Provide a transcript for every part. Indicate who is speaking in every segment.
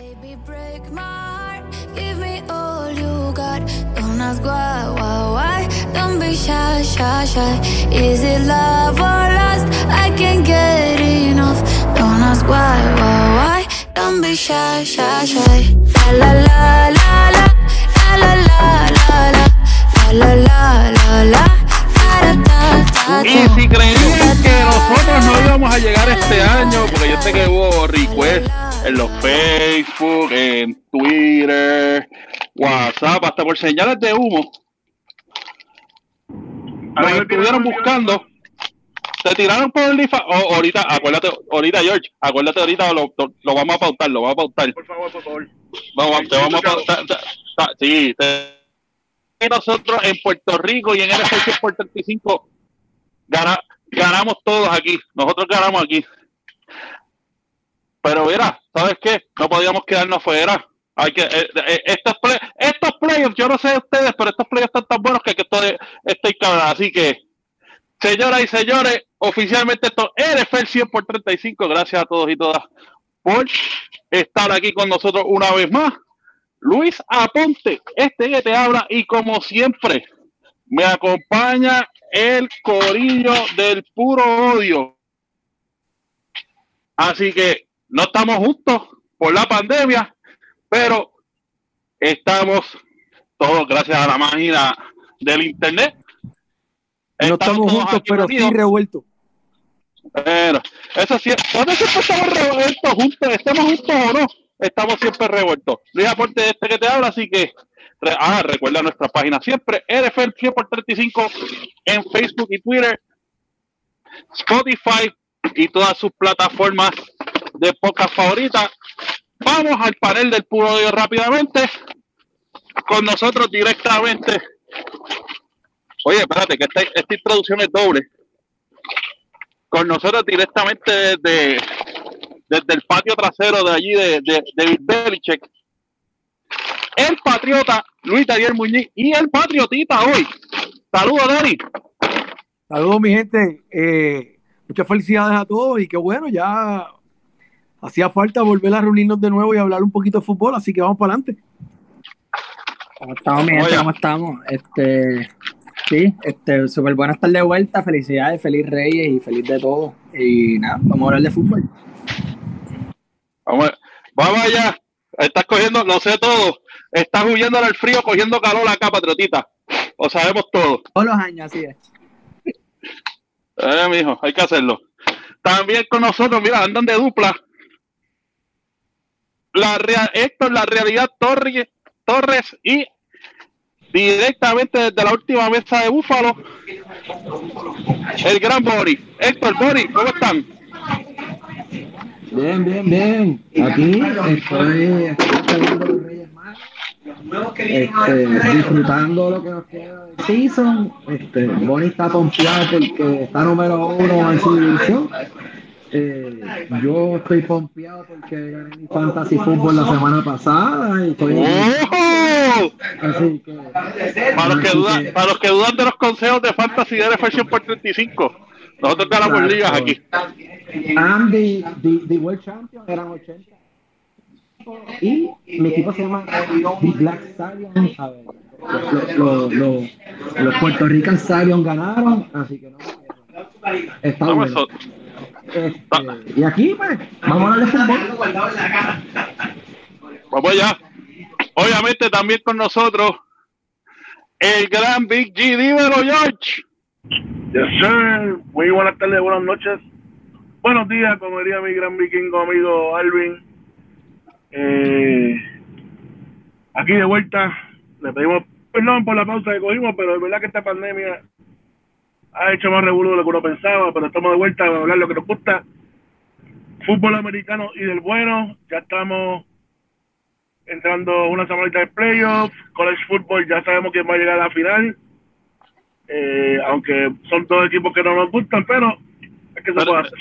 Speaker 1: Baby, break my heart. Give me all you got. Don't ask why, why, why. Don't be shy, shy, shy. Is it love or lust? I can't get enough. Don't ask why, why, why. Don't be shy, shy, shy. La la la la la. La la la la la. La la la la la.
Speaker 2: Y si creían que nosotros no íbamos a llegar este año, porque yo sé que hubo requests en los Facebook, en Twitter, WhatsApp, hasta por señales de humo. Nos estuvieron buscando. Te tiraron por el lifa. Oh, ahorita, acuérdate, ahorita, George, acuérdate ahorita, lo, lo, vamos a pautar, lo vamos a pautar.
Speaker 3: Por favor, por favor.
Speaker 2: Vamos, te vamos a pautar. Sí, te, nosotros en Puerto Rico y en el por 35 ganamos todos aquí. Nosotros ganamos aquí. Pero mira, ¿sabes qué? No podíamos quedarnos fuera. Hay que, eh, eh, estos, play, estos playoffs, yo no sé de ustedes, pero estos playoffs están tan buenos que, que estoy, cabrón. Así que, señoras y señores, oficialmente esto es el 100 por 35. Gracias a todos y todas por estar aquí con nosotros una vez más. Luis Aponte, este que te habla, y como siempre, me acompaña el corillo del puro odio. Así que no estamos justos por la pandemia, pero estamos todos gracias a la máquina del internet.
Speaker 4: No estamos, juntos, pero sí revueltos.
Speaker 2: Bueno, eso sí, ¿dónde siempre estamos revueltos juntos? ¿Estamos juntos o no? Estamos siempre revueltos. Luis Aporte este que te habla, así que ah, recuerda nuestra página siempre, NFL 100 por 35 en Facebook y Twitter, Spotify y todas sus plataformas de pocas favoritas. Vamos al panel del puro odio rápidamente. Con nosotros directamente. Oye, espérate, que esta, esta introducción es doble. Con nosotros directamente desde, desde el patio trasero de allí de, de, de Belichick. El patriota Luis Daniel Muñiz y el patriotita hoy. Saludos, Dani.
Speaker 4: Saludos, mi gente. Eh, muchas felicidades a todos y qué bueno, ya hacía falta volver a reunirnos de nuevo y hablar un poquito de fútbol, así que vamos para adelante.
Speaker 5: ¿Cómo estamos, mi gente? ¿Cómo estamos? Este, sí, este, súper buena estar de vuelta. Felicidades, feliz Reyes y feliz de todo. Y nada, vamos a hablar de fútbol.
Speaker 2: Vamos, vamos allá. Estás cogiendo, lo sé todo. Estás huyendo al frío, cogiendo calor acá, patriotita. Lo sabemos todo.
Speaker 5: Todos los años, así es.
Speaker 2: Eh, mijo, hay que hacerlo. También con nosotros, mira, andan de dupla la real, esto es la realidad Torres, Torres y directamente desde la última mesa de Búfalo, el gran Bori. Héctor Bori, ¿cómo están?
Speaker 6: Bien, bien, bien. Aquí estoy, este, disfrutando lo que nos queda del season. Este, Boni está pompeado porque está número uno en su división. Eh, yo estoy pompeado porque gané mi fantasy fútbol la semana pasada y estoy
Speaker 2: ¡Oh! así que, para, los que dudan, para los que dudan de los consejos de fantasy de NFL por 35 nosotros ganamos ligas aquí
Speaker 6: and the, the, World Champion eran 80 y mi equipo se llama The Black Stallion a ver, los, los, los, Puerto Rican Stallion ganaron así que no está bueno. Este, y aquí, pues, vamos a de fútbol.
Speaker 2: Vamos allá. Obviamente también con nosotros el gran Big G. Dímelo, George.
Speaker 3: Yes, sir. Muy buenas tardes, buenas noches. Buenos días, como diría mi gran vikingo amigo Alvin. Eh, aquí de vuelta, le pedimos perdón por la pausa que cogimos, pero es verdad que esta pandemia ha hecho más revuelo de lo que uno pensaba, pero estamos de vuelta a hablar lo que nos gusta. Fútbol americano y del bueno, ya estamos entrando una semanita de playoffs, college football ya sabemos quién va a llegar a la final, eh, aunque son todos equipos que no nos gustan, pero es que se puede hacer.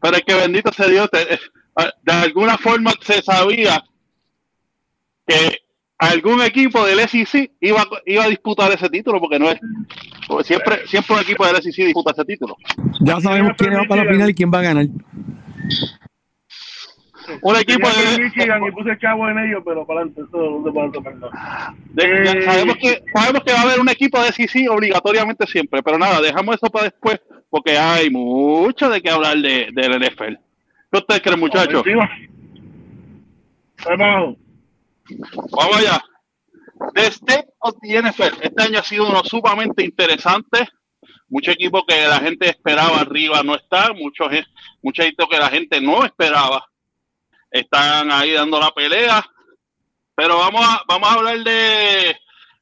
Speaker 2: Pero, es que bendito sea Dios, eh, de alguna forma se sabía que algún equipo del SEC iba, iba a disputar ese título, porque no es. siempre, siempre un equipo del SEC disputa ese título.
Speaker 4: Ya sabemos quién va para la final y quién va a ganar.
Speaker 2: un equipo de,
Speaker 3: Michigan y puse chavo en ellos, pero para adelante, eso no se puede tomar, no.
Speaker 2: de- sabemos que sabemos que va a haber un equipo de CC obligatoriamente siempre, pero nada, dejamos eso para después porque hay mucho de qué hablar de, del NFL. ¿Qué ustedes creen, muchachos?
Speaker 3: Encima.
Speaker 2: Vamos allá. The State of the NFL. Este año ha sido uno sumamente interesante. Mucho equipo que la gente esperaba arriba no está. Muchos, mucho que la gente no esperaba. Están ahí dando la pelea. Pero vamos a, vamos a hablar de.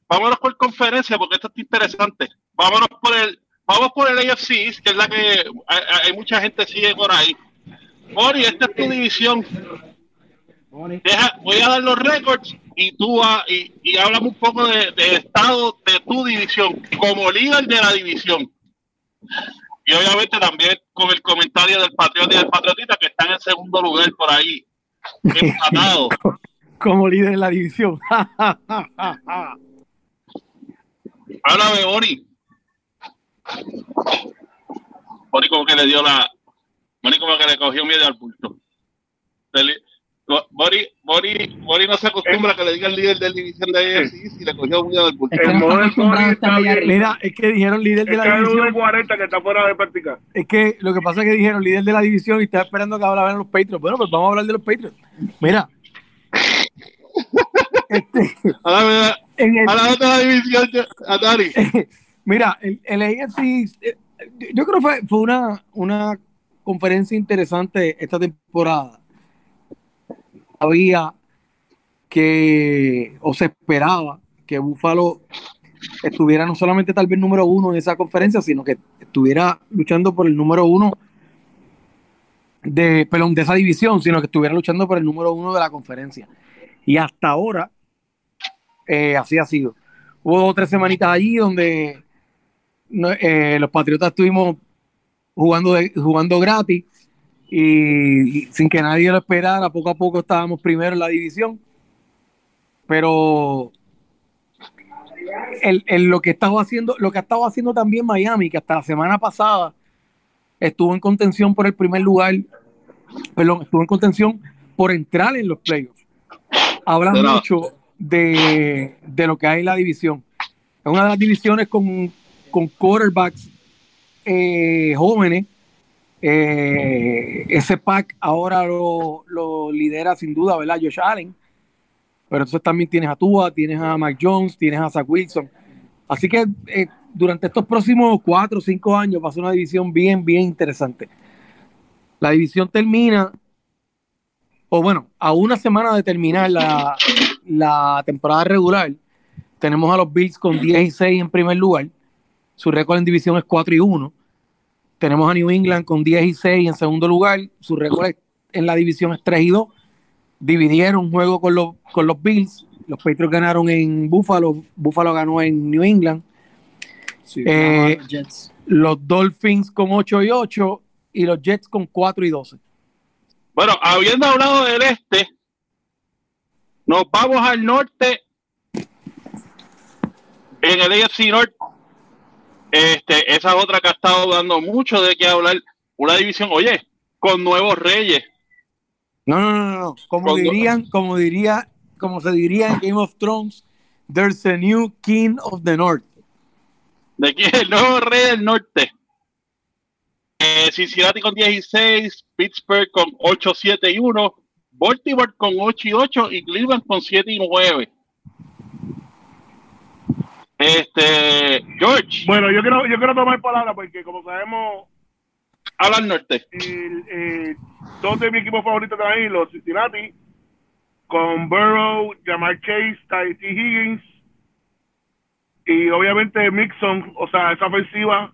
Speaker 2: Vámonos por conferencia porque esto está interesante. Vámonos por el. Vamos por el AFC, que es la que hay, hay mucha gente sigue por ahí. Ori, esta es tu división. Deja, voy a dar los récords y tú va- y, y háblame un poco de- del estado de tu división como líder de la división. Y obviamente también con el comentario del Patriota y del Patriotita que están en segundo lugar por ahí. Empatados.
Speaker 4: Como líder en la división.
Speaker 2: Háblame, Bori. Bori como que le dio la... Bori como que le cogió miedo al bulto. Bori, Bori, Bori no se acostumbra a que le diga el líder de la división de AFC si le cogió miedo al bulto.
Speaker 5: Es que
Speaker 3: El
Speaker 5: no
Speaker 3: modelo
Speaker 5: estamos acostumbrados a estar
Speaker 3: está
Speaker 5: allá
Speaker 3: bien.
Speaker 5: arriba.
Speaker 4: Mira, es que dijeron líder de
Speaker 3: Está
Speaker 4: la
Speaker 3: en
Speaker 4: división.
Speaker 3: 1.40 que está fuera de práctica.
Speaker 4: Es que lo que pasa es que dijeron líder de la división y estaba esperando que hablaran los Patriots. Bueno, pues vamos a hablar de los Patriots. Mira. Este,
Speaker 2: de la división, Atari.
Speaker 4: Mira, el, el AFC, eh, yo creo que fue, fue una, una conferencia interesante esta temporada. Había que, o se esperaba que Buffalo estuviera no solamente tal vez número uno en esa conferencia, sino que estuviera luchando por el número uno de, perdón, de esa división, sino que estuviera luchando por el número uno de la conferencia. Y hasta ahora, eh, así ha sido. Hubo tres semanitas allí donde eh, los Patriotas estuvimos jugando, jugando gratis y, y sin que nadie lo esperara, poco a poco estábamos primero en la división. Pero el, el- lo que estaba haciendo, lo que ha estado haciendo también Miami, que hasta la semana pasada estuvo en contención por el primer lugar, perdón, estuvo en contención por entrar en los playoffs. Habla
Speaker 2: Pero-
Speaker 4: mucho de, de lo que hay en la división. Es una de las divisiones con, con quarterbacks eh, jóvenes. Eh, ese pack ahora lo, lidera sin duda, ¿verdad? Josh Allen. Pero entonces también tienes a Tua, tienes a Mac Jones, tienes a Zach Wilson. Así que eh, durante estos próximos cuatro o cinco años va a ser una división bien, bien interesante. La división termina, o bueno, a una semana de terminar la, temporada regular, tenemos a los Bills con 10 y 6 en primer lugar. Su récord en división es 4 y 1. Tenemos a New England con 10 y 6 en segundo lugar. Su récord es- en la división es 3 y 2. Dividieron un juego con los, con los Bills. Los Patriots ganaron en Buffalo. Buffalo ganó en New England.
Speaker 5: Sí,
Speaker 4: Eh,
Speaker 5: los Jets.
Speaker 4: Los Dolphins con 8 y 8 y los Jets con 4 y 12.
Speaker 2: Bueno, habiendo hablado del este, nos vamos al norte. En el AFC Norte, este, esa es otra que ha estado dando mucho de qué hablar. Una división, oye, con nuevos reyes.
Speaker 4: No, no, no, no. Como
Speaker 2: Cuando-
Speaker 4: dirían, como diría, como se diría en Game of Thrones, there's a new king of the north.
Speaker 2: De aquí el nuevo rey del norte. Eh, Cincinnati con 16, Pittsburgh con 8, 7 y 1, Baltimore con 8 y 8 y Cleveland con 7 y 9. Este, George,
Speaker 3: Bueno, yo quiero, yo quiero tomar palabra porque, como sabemos,
Speaker 2: habla al norte.
Speaker 3: el, eh, dos de mis equipos favoritos también, los Cincinnati, con Burrow, Jamar Chase, T. Higgins y obviamente Mixon, o sea, esa ofensiva,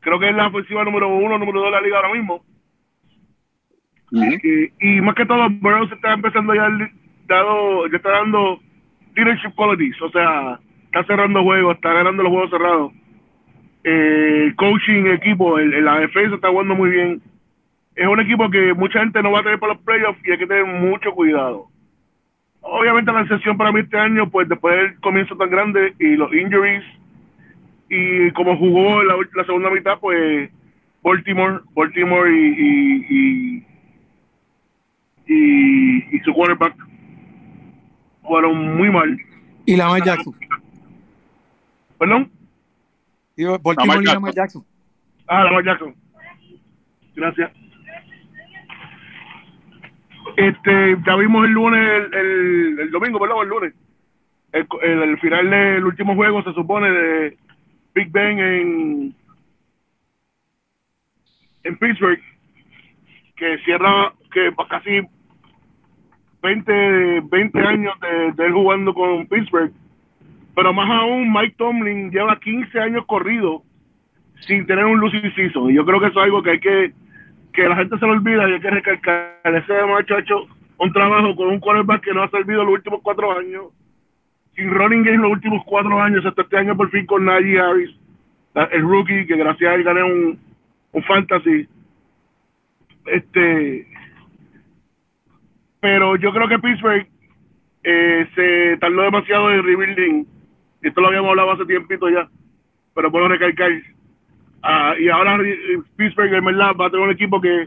Speaker 3: creo que es la ofensiva número uno, número dos de la liga ahora mismo. Y, y más que todo, Burrow se está empezando ya, dado, ya está dando leadership qualities, o sea, está cerrando juegos, está ganando los juegos cerrados. Eh, coaching, equipo, el, la defensa está jugando muy bien. Es un equipo que mucha gente no va a tener para los playoffs y hay que tener mucho cuidado. Obviamente la excepción para mí este año, pues después del comienzo tan grande y los injuries y como jugó la, la segunda mitad, pues Baltimore, Baltimore y, y, y, su quarterback fueron muy mal.
Speaker 4: Y Lamar Jackson.
Speaker 3: ¿Perdón?
Speaker 4: Digo, Baltimore y
Speaker 2: Lamar
Speaker 4: Lamar Jackson.
Speaker 3: Ah, Lamar Jackson. Gracias. Este, ya vimos el lunes, el, el, el domingo, perdón, el lunes. El, el, el final del último juego se supone de Big Ben en, en Pittsburgh, que cierra que casi 20, 20 años de, de él jugando con Pittsburgh. Pero más aún, Mike Tomlin lleva 15 años corrido sin tener un losing season. Y yo creo que eso es algo que hay que, que la gente se lo olvida y hay que recalcar. Ese macho ha hecho un trabajo con un quarterback que no ha servido los últimos cuatro años, sin running game los últimos cuatro años, hasta este año por fin con Najee Harris, el rookie, que gracias a él gané un, un fantasy. Este, pero yo creo que Pittsburgh eh, se tardó demasiado en rebuilding. Esto lo habíamos hablado hace tiempito ya, pero puedo recalcar. Ah, y ahora eh, Pittsburgh, en verdad, va a tener un equipo que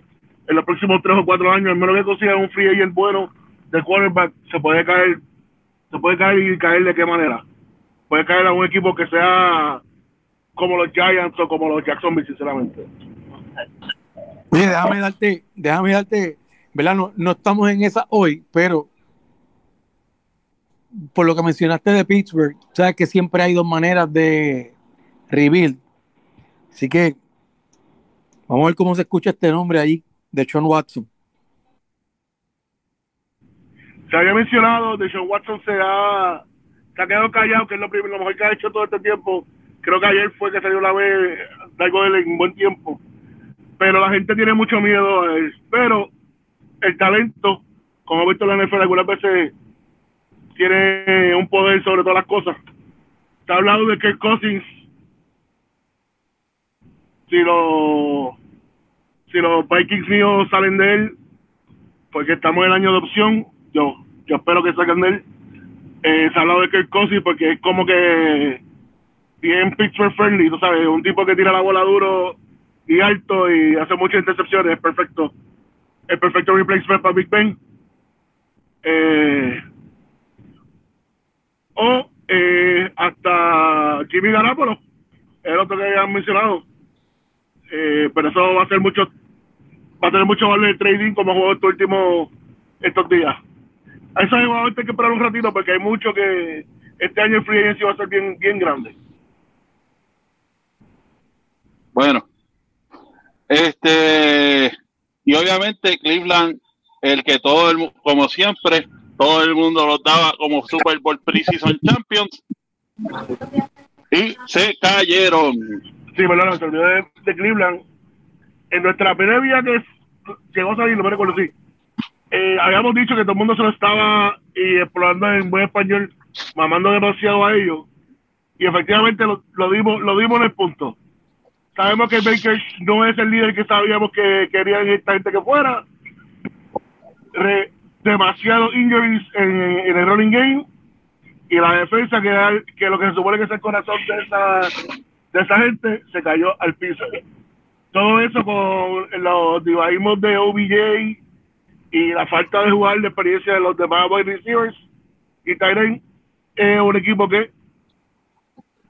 Speaker 3: en los próximos tres o cuatro años, al menos que consiga un free agent bueno de quarterback, se puede caer, se puede caer y caer de qué manera. Puede caer a un equipo que sea como los Giants o como los Jacksonville, sinceramente.
Speaker 4: Oye, déjame darte, déjame darte, ¿verdad? No, no estamos en esa hoy, pero por lo que mencionaste de Pittsburgh, sabes que siempre hay dos maneras de rebuild. Así que vamos a ver cómo se escucha este nombre ahí de Sean Watson.
Speaker 3: Se había mencionado, de Sean Watson se ha, ha quedado callado, que es lo, primero, lo mejor que ha hecho todo este tiempo. Creo que ayer fue que salió la vez de algo de en buen tiempo. Pero la gente tiene mucho miedo a él. Pero el talento, como he visto la NFL algunas veces, tiene un poder sobre todas las cosas. Se ha hablado de que Cousins, si si los Vikings míos salen de él, porque estamos en el año de opción, yo espero que salgan de él. Eh, se ha hablado de Kirk Cousins porque es como que bien Pittsburgh friendly, tú sabes, un tipo que tira la bola duro y alto y hace muchas intercepciones, es perfecto. El perfecto replacement para Big Ben. Eh, o eh, hasta Jimmy Garapolo, el otro que habían mencionado. Eh, pero eso va a ser mucho, va a tener mucho valor el trading como juego estos últimos estos días. A eso hay que esperar un ratito porque hay mucho que este año el free agency va a ser bien, bien grande.
Speaker 2: Bueno, este, y obviamente Cleveland, el que todo el, como siempre, todo el mundo los daba como Super Bowl Preseason Champions y se cayeron.
Speaker 3: Sí, perdón, se olvidó de, Cleveland. En nuestra previa que llegó a salir, no me. Eh, habíamos dicho que todo el mundo se lo estaba y explorando en buen español, mamando demasiado a ellos. Y efectivamente lo, lo dimos, lo dimos en el punto. Sabemos que Baker no es el líder que sabíamos que querían esta gente que fuera. Re, demasiado injuries en, el running game. Y la defensa que, que lo que se supone que es el corazón de esa, de esa gente se cayó al piso. Todo eso con los divaísmos de OBJ y la falta de jugar de experiencia de los demás wide receivers. Y Tyren es un equipo que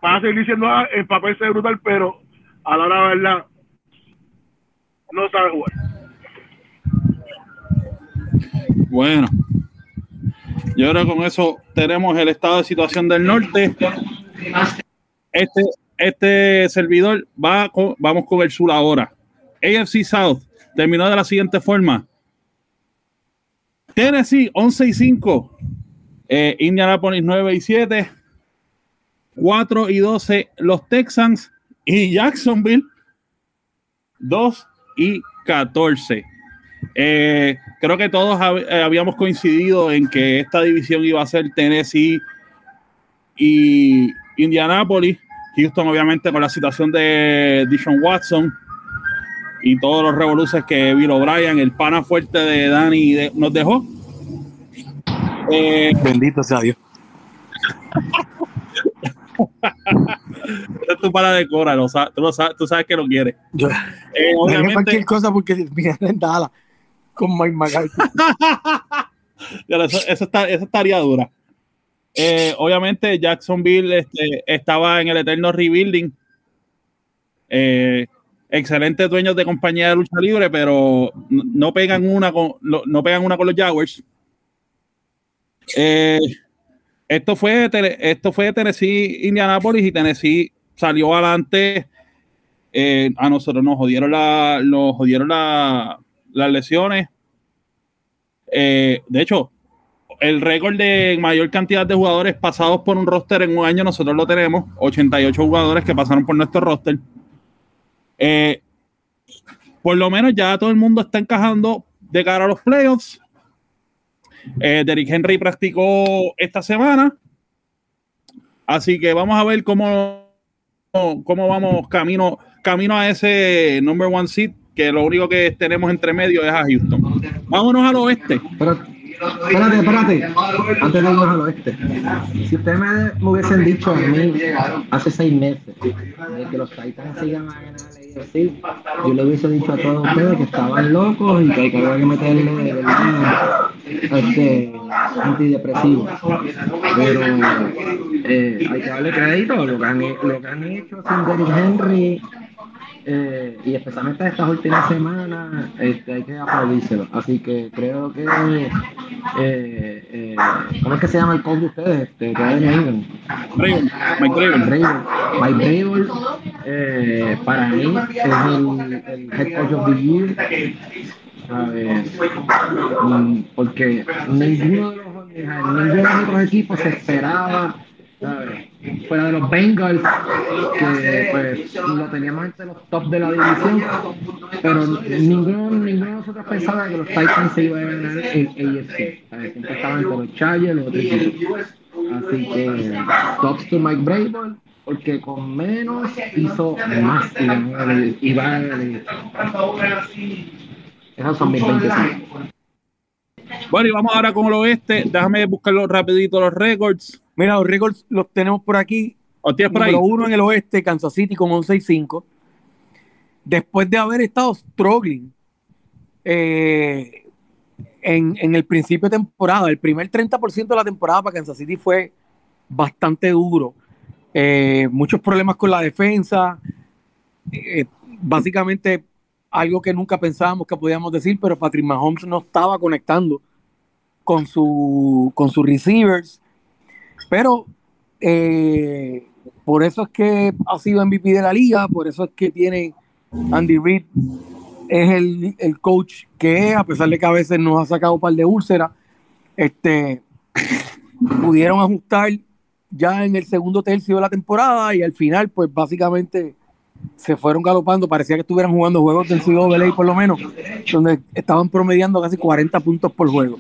Speaker 3: va a seguir diciendo ah, el papel se brutal pero a la hora de verdad no sabe jugar
Speaker 2: bueno, y ahora con eso tenemos el estado de situación del norte. Este, este servidor va con, vamos con el sur ahora. AFC South terminó de la siguiente forma. Tennessee 11 y 5. Eh, Indianapolis 9 y 7. 4 y 12 los Texans. Y Jacksonville 2 y 14. Eh, creo que todos hab eh, habíamos coincidido en que esta división iba a ser Tennessee y Indianapolis. Houston, obviamente, con la situación de Dishon Watson y todos los revoluciones que Bill O'Brien, el pana fuerte de Dani, de, nos dejó.
Speaker 4: Eh, Bendito sea Dios.
Speaker 2: tú para de cora, lo sabes, tú, lo sabes, tú sabes que lo quieres.
Speaker 4: Yo, eh, obviamente, cualquier cosa porque mira, Dallas con Mike McCarthy.
Speaker 2: eso, está, eso estaría dura. Eh, obviamente Jacksonville este, estaba en el eterno rebuilding. Eh, excelentes dueños de compañía de lucha libre, pero no pegan una con, no pegan una con los Jaguars. Eh, esto fue esto fue Tennessee, Indianapolis y Tennessee salió adelante. a nosotros nos jodieron la, nos jodieron la, las lesiones. de hecho, el récord de mayor cantidad de jugadores pasados por un roster en un año, nosotros lo tenemos, 88 jugadores que pasaron por nuestro roster. Eh, por lo menos ya todo el mundo está encajando de cara a los playoffs. Eh, Derrick Henry practicó esta semana. Así que vamos a ver cómo, cómo vamos camino, camino a ese number one seat, que lo único que tenemos entre medio es a Houston. Vámonos al oeste.
Speaker 6: Espérate, espérate. Antes de irnos al oeste. Si ustedes me, hubiesen dicho a mí hace seis meses que los Titans sigan a ganar la sí, yo le hubiese dicho a todos ustedes que estaban locos y que había que meterle este, antidepresivo. Pero eh, hay que darle crédito lo que han, lo que han hecho sin Derrick Henry eh, y especialmente estas últimas semanas este, hay que aplaudírselo. Así que creo que, eh, eh, ¿cómo es que se llama el coach de ustedes? Este, que Mike Bravel. Mike eh, para mí es el, el, head coach of the year. Mm, porque ninguno de los, ninguno de los otros equipos se esperaba fuera de los Bengals, que pues lo teníamos entre los top de la división, pero ninguno, ninguno de nosotros pensaba que los Titans se iban a ganar el AFC. Siempre estaban con los Chargers, los otros equipos. Así que, tops to Mike Brable, porque con menos hizo más y va a Esos son mis 20
Speaker 2: Bueno, y vamos ahora con el oeste. Déjame buscarlo rapidito los récords.
Speaker 4: Mira, los récords los tenemos por aquí.
Speaker 2: ¿O tienes por Número
Speaker 4: uno en el oeste, Kansas City con 11 y 5. Después de haber estado struggling eh, en, el principio de temporada, el primer 30% de la temporada para Kansas City fue bastante duro. Eh, muchos problemas con la defensa. Eh, básicamente algo que nunca pensábamos que podíamos decir, pero Patrick Mahomes no estaba conectando con, su, con sus receivers. Pero eh, por eso es que ha sido MVP de la liga, por eso es que tiene Andy Reid, es el, coach que es, a pesar de que a veces nos ha sacado un par de úlceras, este, pudieron ajustar ya en el segundo tercio de la temporada y al final, pues básicamente se fueron galopando, parecía que estuvieran jugando juegos del CWA por lo menos, donde estaban promediando casi 40 puntos por juego.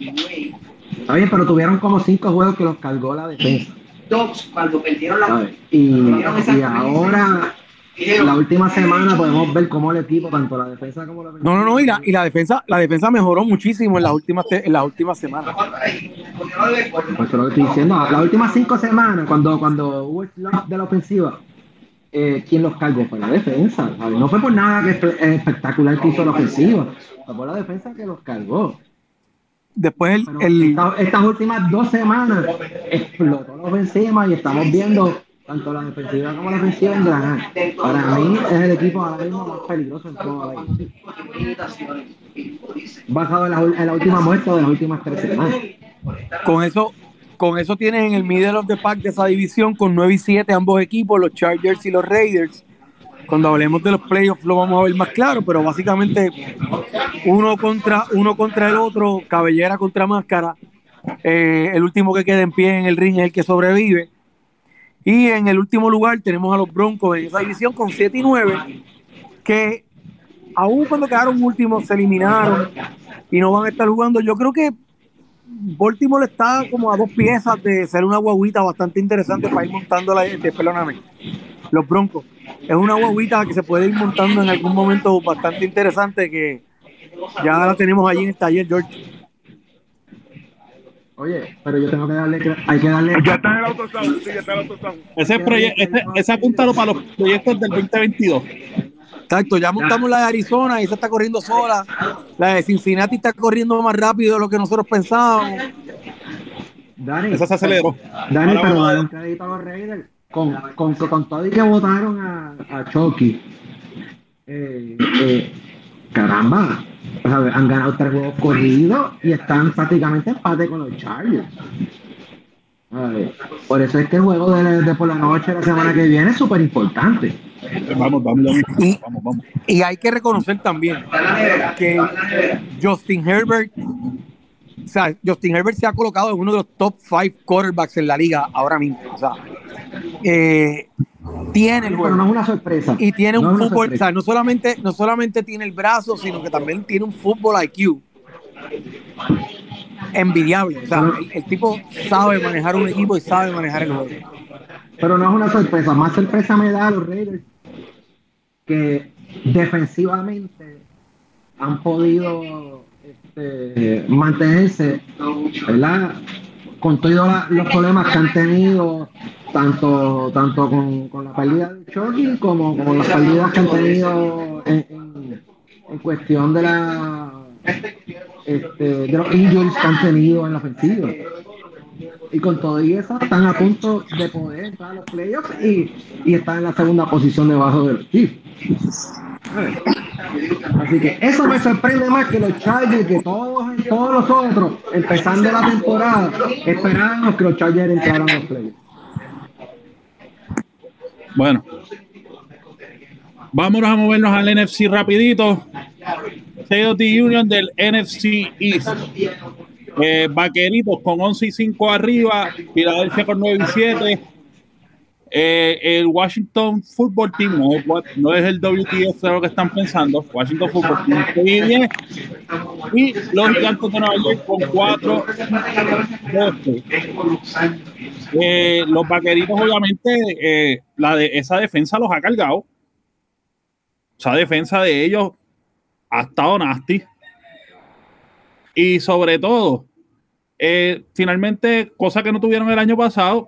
Speaker 6: Está bien, pero tuvieron como cinco juegos que los cargó la defensa. Dos, cuando perdieron la. Y, y ahora la última semana podemos ver cómo el equipo, tanto la defensa como la
Speaker 4: No, no, no, y la, y la defensa, la defensa mejoró muchísimo en las últimas en las últimas semanas.
Speaker 6: Pues lo estoy diciendo, las últimas cinco semanas, cuando, cuando hubo el de la ofensiva, eh, ¿quién los cargó? Fue la defensa. No fue por nada que espectacular que hizo la ofensiva, fue por la defensa que los cargó.
Speaker 4: Después el,
Speaker 6: estas últimas dos semanas explotó la ofensiva y estamos viendo tanto la defensiva como la ofensiva en Granada. Para mí es el equipo ahora mismo más peligroso en toda la Bajado en la, en la última muestra de las últimas tres semanas.
Speaker 4: Con eso, con eso tienes en el middle of the pack de esa división con 9 y 7 ambos equipos, los Chargers y los Raiders cuando hablemos de los playoffs lo vamos a ver más claro, pero básicamente uno contra, uno contra el otro, cabellera contra máscara. Eh, el último que queda en pie en el ring es el que sobrevive. Y en el último lugar tenemos a los Broncos en esa división con 7 y 9, que aún cuando quedaron últimos se eliminaron y no van a estar jugando. Yo creo que Baltimore está como a dos piezas de ser una guaguita bastante interesante para ir montando la, de, perdóname, los Broncos. Es una guaguita que se puede ir montando en algún momento bastante interesante que ya la tenemos allí en el taller, George.
Speaker 6: Oye, pero yo tengo que darle, hay que darle.
Speaker 3: Ya está en el autosound, sí, ya está en el autosound.
Speaker 2: Ese, ese, ese apúntalo para los proyectos del 2022.
Speaker 4: Exacto, ya montamos la de Arizona y se está corriendo sola. La de Cincinnati está corriendo más rápido de lo que nosotros pensábamos.
Speaker 6: Dani,
Speaker 2: Esa se aceleró.
Speaker 6: Dani,
Speaker 2: Ahora
Speaker 6: pero
Speaker 2: vamos a-
Speaker 6: Con, con, con todo y que votaron a, a Chucky. Eh, eh, caramba. O sea, han ganado tres juegos corridos y están prácticamente en empate con los Chargers. Ver, por eso es que el juego de, de por la noche la semana que viene es súper importante.
Speaker 2: Vamos, vamos, vamos.
Speaker 4: Y-
Speaker 2: Vamos, vamos.
Speaker 4: Y hay que reconocer también que Justin Herbert, o sea, Justin Herbert se ha colocado en uno de los top five quarterbacks en la liga ahora mismo. O sea, eh, tiene el
Speaker 6: Pero no es
Speaker 4: juego
Speaker 6: una sorpresa.
Speaker 4: y tiene
Speaker 6: No
Speaker 4: un fútbol, o sea, no solamente, no solamente tiene el brazo, sino que también tiene un fútbol IQ envidiable. O sea, el, el tipo sabe manejar un equipo y sabe manejar el juego.
Speaker 6: Pero no es una sorpresa. Más sorpresa me da a los Raiders que defensivamente han podido este, mantenerse, ¿verdad? Con todos los problemas que han tenido, tanto, tanto con, con la pérdida de Chucky como con las pérdidas que han tenido en, en- cuestión de la este, de los injuries que han tenido en la ofensiva. Y con todo y eso están a punto de poder entrar a los playoffs y, y están en la segunda posición debajo de los. Así que eso me sorprende más que los Chargers, que todos, todos los otros, empezando la temporada, esperábamos que los Chargers entraran a los playoffs.
Speaker 2: Bueno. Vámonos a movernos al NFC rapidito. State Union del NFC East. Eh, Vaqueritos con 11 y 5 arriba. Filadelfia con 9 y 7. Eh, el Washington Football Team no no es el WTF lo que están pensando. Washington Football Team 6 y 10. Y los Gigantes de Nueva York con 4 12. Eh, los vaqueritos, obviamente, eh, la de, esa defensa los ha cargado. Esa defensa de ellos ha estado nasty. Y sobre todo, finalmente, cosa que no tuvieron el año pasado,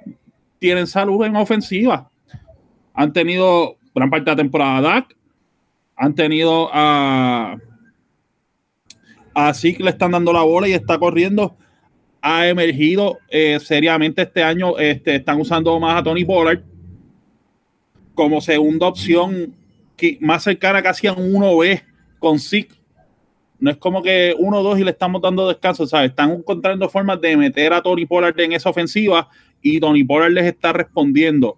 Speaker 2: tienen salud en ofensiva. Han tenido gran parte de la temporada. Han tenido a. Así que le están dando la bola y está corriendo ha emergido eh, seriamente este año. Este, están usando más a Tony Pollard como segunda opción, que, más cercana casi a un 1B con Zeke. No es como que 1-2 y le estamos dando descanso, ¿sabes? Están encontrando formas de meter a Tony Pollard en esa ofensiva y Tony Pollard les está respondiendo.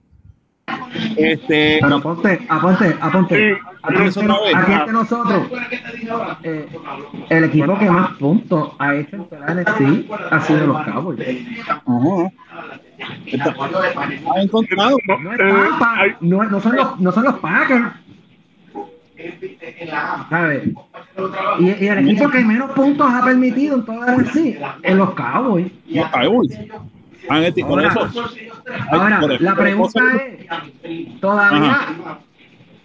Speaker 2: Este,
Speaker 6: Pero aponte, aponte, aponte. Aquí, entre nosotros, eh, el equipo que más puntos ha hecho en la NFC ha sido los Cowboys.
Speaker 2: ajá. Está- ha encontrado.
Speaker 6: No es Tampa,
Speaker 3: hay-
Speaker 6: no, no son los, no son los Packers. ¿Sabes? Y, y el equipo que menos puntos ha permitido en toda la NFC es los Cowboys.
Speaker 2: los Cowboys. Han por
Speaker 6: Ahora,
Speaker 2: eso,
Speaker 6: Ahora,
Speaker 2: por eso-
Speaker 6: la pregunta es, todavía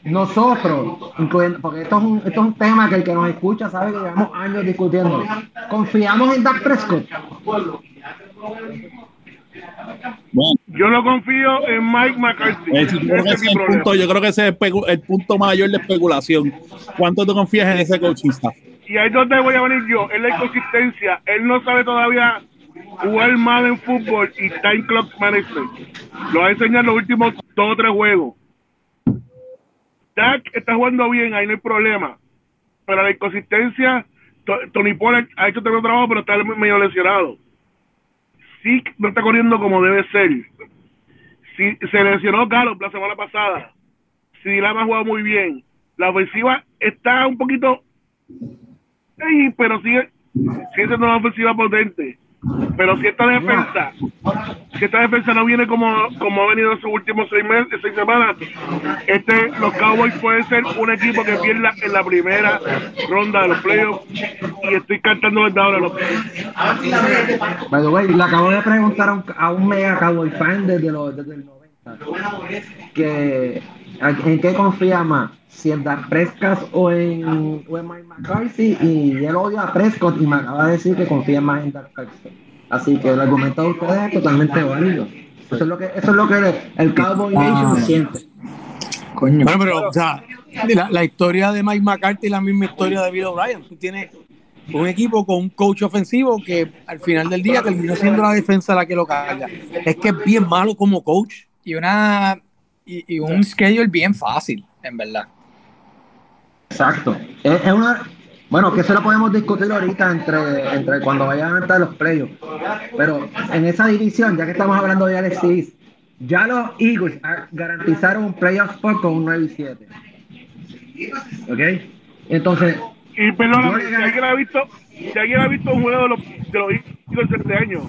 Speaker 6: nosotros, incluyendo, porque esto es, un, esto es un tema que el que nos escucha sabe que llevamos años discutiendo, confiamos en Dak Prescott.
Speaker 2: bueno,
Speaker 3: Yo no confío en Mike McCarthy.
Speaker 2: Eh, yo, creo que
Speaker 3: Ese
Speaker 2: ese
Speaker 3: es
Speaker 2: es
Speaker 3: mi
Speaker 2: el
Speaker 3: problema.
Speaker 2: punto, yo creo que ese es el, punto mayor de especulación. ¿Cuánto tú confías en ese coaching staff?
Speaker 3: Y ahí es donde voy a venir yo. Es la inconsistencia. Él no sabe todavía jugar mal en fútbol y time clock management. Lo va a enseñar los últimos dos o tres juegos. Dak está jugando bien, ahí no hay problema. Pero la inconsistencia, To- Tony Pollard ha hecho el trabajo, pero está medio lesionado. Sí, no está corriendo como debe ser. Sí, se lesionó Gallup la semana pasada. Sí, ha jugado muy bien. La ofensiva está un poquito pero sigue, sigue siendo una ofensiva potente. Pero si esta defensa, si esta defensa no viene como, como ha venido en sus últimos seis meses, seis semanas, este, los Cowboys pueden ser un equipo que pierda en la primera ronda de los playoffs. Y estoy cantando verdad ahora los
Speaker 6: By the le acabo de preguntar a un, a un mega Cowboy fan desde, los, desde el 90 que en qué confía más, si en Dak Prescott o en, o en Mike McCarthy y él odia a Prescott y me acaba de decir que confía más en Dak Prescott. Así que el argumento de ustedes es totalmente válido. Eso es lo que, eso es lo que el, el Cowboy Nation siente.
Speaker 5: Coño.
Speaker 4: Bueno, pero, o sea, la, la historia de Mike McCarthy es la misma historia de Bill O'Brien. Tú tienes un equipo con un coach ofensivo que al final del día terminó siendo la defensa la que lo carga. Es que es bien malo como coach.
Speaker 5: Y una y, y un schedule bien fácil, en verdad.
Speaker 6: Exacto. Es, es una, bueno, que eso lo podemos discutir ahorita entre, entre cuando vayan a entrar los playoffs. Pero en esa división, ya que estamos hablando de Alex Smith, ya los Eagles garantizaron un playoff spot con un 9 y 7. ¿Ok? Entonces,
Speaker 3: Y perdóname, si alguien ha visto, si alguien ha visto un juego de los, de los Eagles de este año,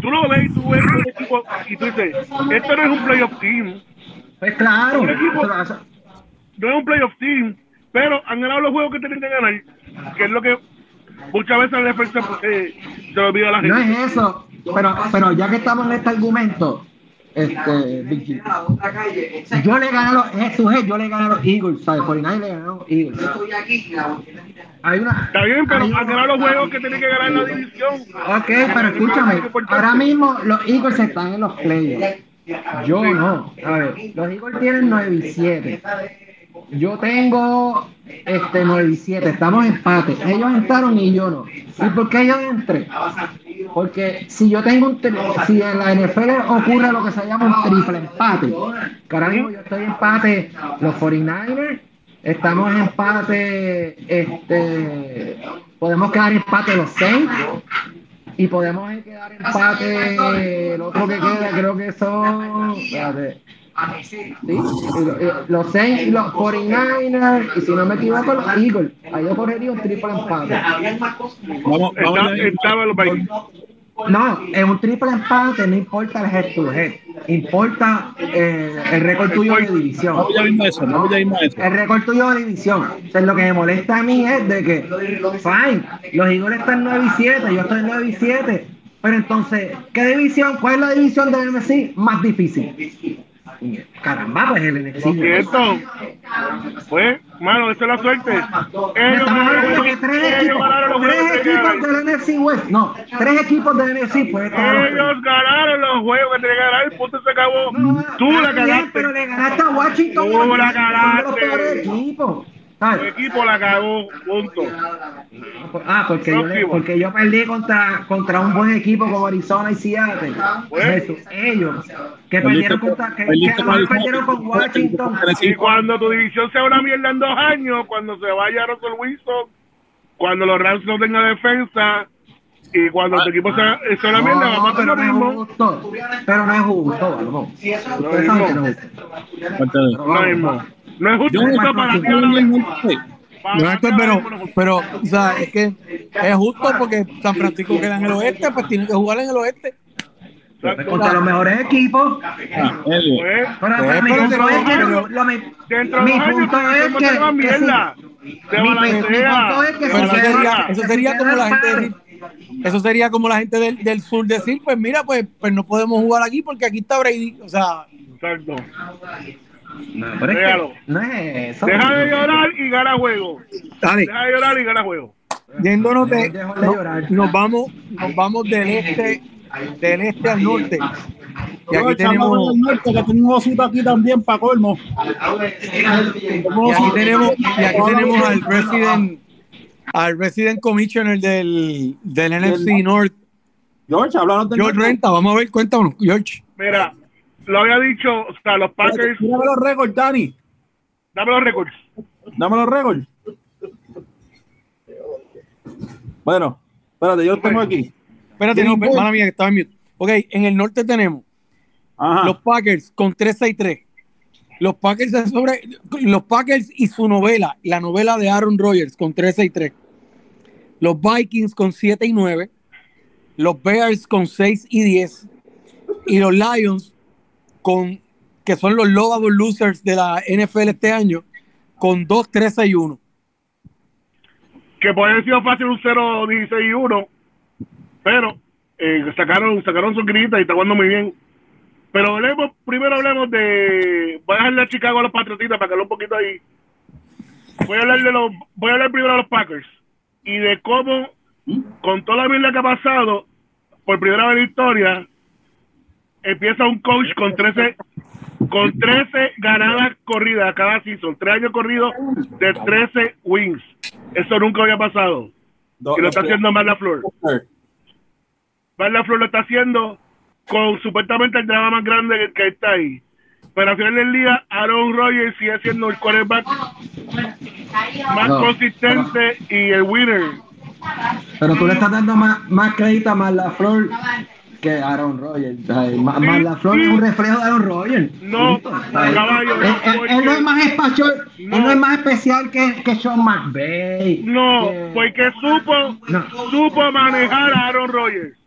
Speaker 3: tú lo ves y tú ves un equipo y tú dices, este no es un playoff team,
Speaker 6: pues claro.
Speaker 3: Un equipo- no es un playoff team, pero han ganado los juegos que tienen que ganar, que es lo que muchas veces la defensa eh, se lo olvida a la
Speaker 6: No
Speaker 3: gente.
Speaker 6: es eso, pero, pero ya que estamos en este argumento, este, Big G, yo le gané a los, Jesús, yo le gané a los Eagles, ¿sabes? Por le gané a los Eagles. Hay una,
Speaker 3: Está bien, pero
Speaker 6: hay
Speaker 3: han ganado los juegos que tienen que ganar en la división.
Speaker 6: Ok, pero escúchame, ahora mismo los Eagles están en los playoffs. Yo no. A ver, los Eagles tienen 9 y 7. Yo tengo este 9 y 7. Estamos empate. Ellos entraron y yo no. ¿Y por qué yo entré? Porque si yo tengo un si en la NFL ocurre lo que se llama un triple empate, mismo yo estoy empate los 49ers, estamos en empate, este, podemos quedar en empate los Saints y podemos quedar en empate el otro que queda, creo que son, y los Saints y los 49ers, y si no me equivoco, los Eagles, ahí yo correría un triple empate.
Speaker 2: Vamos, vamos
Speaker 3: Estaba los países.
Speaker 6: No, en un triple empate no importa el head to head, importa eh, el récord tuyo de división.
Speaker 2: ya mismo a eso, vamos ya mismo a eso.
Speaker 6: El récord tuyo de división. O sea, lo que me molesta a mí es de que, fine, los Eagles están 9 y 7, yo estoy 9 y 7, pero entonces, ¿qué división? ¿Cuál es la división del NFC más difícil? Caramba, pues el NFC.
Speaker 3: Lo siento. Pues, mano, esa es la suerte. Ellos
Speaker 6: de que tres
Speaker 3: ellos
Speaker 6: equipos,
Speaker 3: ganaron los
Speaker 6: tres equipos del NFC West, no, tres equipos del NFC los
Speaker 3: Ellos ganaron los juegos que tenían que ganar, el punto se acabó.
Speaker 6: No,
Speaker 3: Tú la
Speaker 6: está bien,
Speaker 3: cagaste.
Speaker 6: Pero le ganaste a Washington.
Speaker 3: Tú la
Speaker 6: de los peores equipos.
Speaker 3: El
Speaker 6: ¿sabes?
Speaker 3: equipo la cagó, punto.
Speaker 6: Ah, porque yo, le- porque yo perdí contra, contra un buen equipo como Arizona y Seattle.
Speaker 3: Pues.
Speaker 6: Versus ellos, que perdieron
Speaker 2: con-
Speaker 6: contra, que, que perdieron con Washington.
Speaker 3: Y cuando tu división sea una mierda en dos años, cuando se vaya Russell Wilson, cuando los Rams no tengan defensa, y cuando tu equipo sea, sea una mierda, vamos a
Speaker 6: No,
Speaker 3: hacer
Speaker 6: pero
Speaker 3: lo
Speaker 6: no es justo. Pero no es justo, vamos. Ustedes saben que no es justo.
Speaker 3: Lo
Speaker 6: vamos,
Speaker 3: mismo. No es justo para ti
Speaker 4: pero, pero, o sea, es que es justo porque San Francisco queda en el oeste, pues tiene que jugar en el oeste.
Speaker 6: Contra los mejores equipos. Pero, mi punto es que mi, punto es
Speaker 4: eso
Speaker 6: se
Speaker 4: sería, como la gente eso sería como la gente del, del sur decir, pues mira, pues, pues no podemos jugar aquí porque aquí está Brady. O sea,
Speaker 3: Exacto.
Speaker 6: No, pero es que no es eso.
Speaker 3: Deja de llorar y gana juego.
Speaker 4: dale,
Speaker 3: Deja de llorar y gana juego.
Speaker 4: yéndonos de,
Speaker 6: No, de
Speaker 4: nos vamos, nos vamos del este, del este al norte. Y aquí tenemos,
Speaker 2: del norte, que tengo un osito aquí también para colmo.
Speaker 4: y aquí tenemos, y aquí tenemos al resident, al resident commissioner del, del NFC North,
Speaker 2: George, hablaron del
Speaker 4: George. Renta. Vamos a ver, cuéntanos, George.
Speaker 3: Mira, lo había dicho, o sea, los Packers,
Speaker 2: Mírame los récords, Dani.
Speaker 3: dame los récords.
Speaker 2: Dame los récords. Bueno, espérate, yo los tengo aquí.
Speaker 4: Espérate, no, mala mía, que estaba en mute. Ok, en el norte tenemos
Speaker 2: Ajá.
Speaker 4: los Packers con 363. Los Packers sobre los Packers y su novela, la novela de Aaron Rodgers con 363. Los Vikings con 7 y 9. Los Bears con 6 y 10. Y los Lions con que son los Lovable Losers de la NFL este año con 2 13 y 1.
Speaker 3: Que puede haber sido fácil un 0, 16 y 1, pero eh, sacaron, sacaron su grita y está jugando muy bien. Pero hablemos, primero hablemos de. Voy a dejarle a Chicago a los Patriotitas para que un poquito ahí. Voy a hablar de los, voy a hablar primero de los Packers y de cómo, con toda la mierda que ha pasado, por primera vez en la historia, empieza un coach con 13, con 13 ganadas corridas cada season, tres años corridos de 13 wins. Eso nunca había pasado.
Speaker 2: Do-
Speaker 3: y lo está haciendo Matt LaFleur. Matt LaFleur lo está haciendo con supuestamente el drama más grande que, que está ahí. Pero al final del día, Aaron Rodgers sigue siendo el quarterback más
Speaker 6: No.
Speaker 3: consistente y el winner.
Speaker 6: Pero tú le estás dando más, más crédito a Marla Flor que Aaron Rodgers. O sea,
Speaker 3: Sí,
Speaker 6: Flor
Speaker 3: sí.
Speaker 6: es un reflejo de Aaron Rodgers.
Speaker 3: No,
Speaker 6: Punto.
Speaker 3: Caballo,
Speaker 6: él, él-
Speaker 3: porque-
Speaker 6: él no es más espacial,
Speaker 3: No.
Speaker 6: él no es más especial que, que Sean McVay.
Speaker 3: No,
Speaker 6: que-
Speaker 3: porque supo,
Speaker 6: No.
Speaker 3: supo manejar a Aaron Rodgers.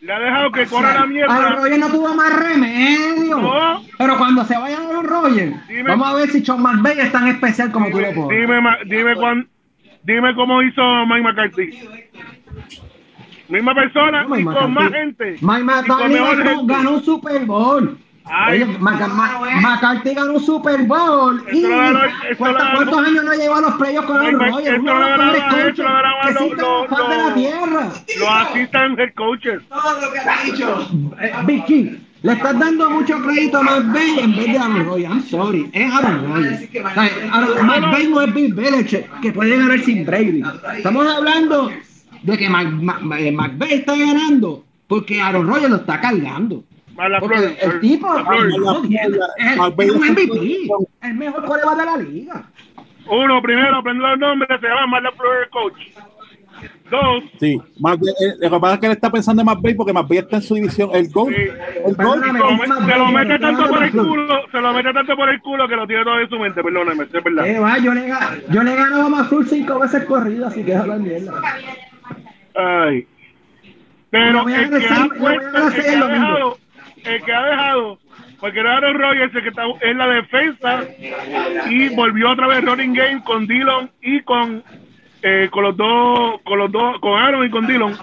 Speaker 3: Le ha dejado que corra la
Speaker 6: Aaron
Speaker 3: mierda.
Speaker 6: Rodgers no tuvo más remedio.
Speaker 3: No.
Speaker 6: Pero cuando se vaya Aaron Rodgers,
Speaker 3: Dime.
Speaker 6: vamos a ver si Sean McVay es tan especial como tú lo
Speaker 3: Dime,
Speaker 6: pones.
Speaker 3: dime, dime, cuán- dime cómo hizo Mike McCarthy. Misma persona
Speaker 6: No,
Speaker 3: y con más gente.
Speaker 6: Mike ganó,
Speaker 3: gente.
Speaker 6: ganó un Super Bowl.
Speaker 3: Ay.
Speaker 6: Oye, Mac- Ma- McCarthy ganó un Super Bowl. Y
Speaker 3: lo
Speaker 6: ¿cuántos,
Speaker 3: lo
Speaker 6: años no llevó a los playoffs con Aaron Rodgers? Uno de
Speaker 3: lo
Speaker 6: los mejores coaches
Speaker 3: lo
Speaker 6: que
Speaker 3: lo-
Speaker 6: existen en
Speaker 3: lo-
Speaker 6: la faz de la
Speaker 3: lo-
Speaker 6: tierra.
Speaker 3: Los asistan head coaches.
Speaker 6: Eh, Vicky, le estás dando mucho crédito a McVay en vez de Aaron Rodgers. I'm sorry, es Aaron Rodgers. O sea, Aaron- McVay no es Bill Belichick, que puede ganar sin Brady. Estamos hablando de que eh, McVay está ganando porque Aaron Rodgers lo está cargando.
Speaker 3: Más la
Speaker 6: Porque
Speaker 3: flor.
Speaker 6: el tipo es, un MVP, el mejor coreback de la liga.
Speaker 3: Uno, primero, aprende los nombres, se llama Marla Fleur Coach. Dos,
Speaker 2: Sí, McVay, eh, lo que pasa es que él está pensando en McVay porque McVay está en su división. El gol.
Speaker 3: Sí.
Speaker 2: El gol.
Speaker 3: Lo- se lo mete tanto por el culo, se lo mete tanto por el culo que lo tiene todo en su mente, perdóname, es verdad.
Speaker 6: Eh, va, yo le, yo le he ganado a Mazur cinco veces corridas, así que es la mierda.
Speaker 3: Ay. Pero el que, ha puesto- el que ha dejado, el que ha dejado, porque era Aaron Rodgers el que está en la defensa y volvió otra vez running game con Dillon y con eh, con los dos, con los dos, con Aaron y con Dillon,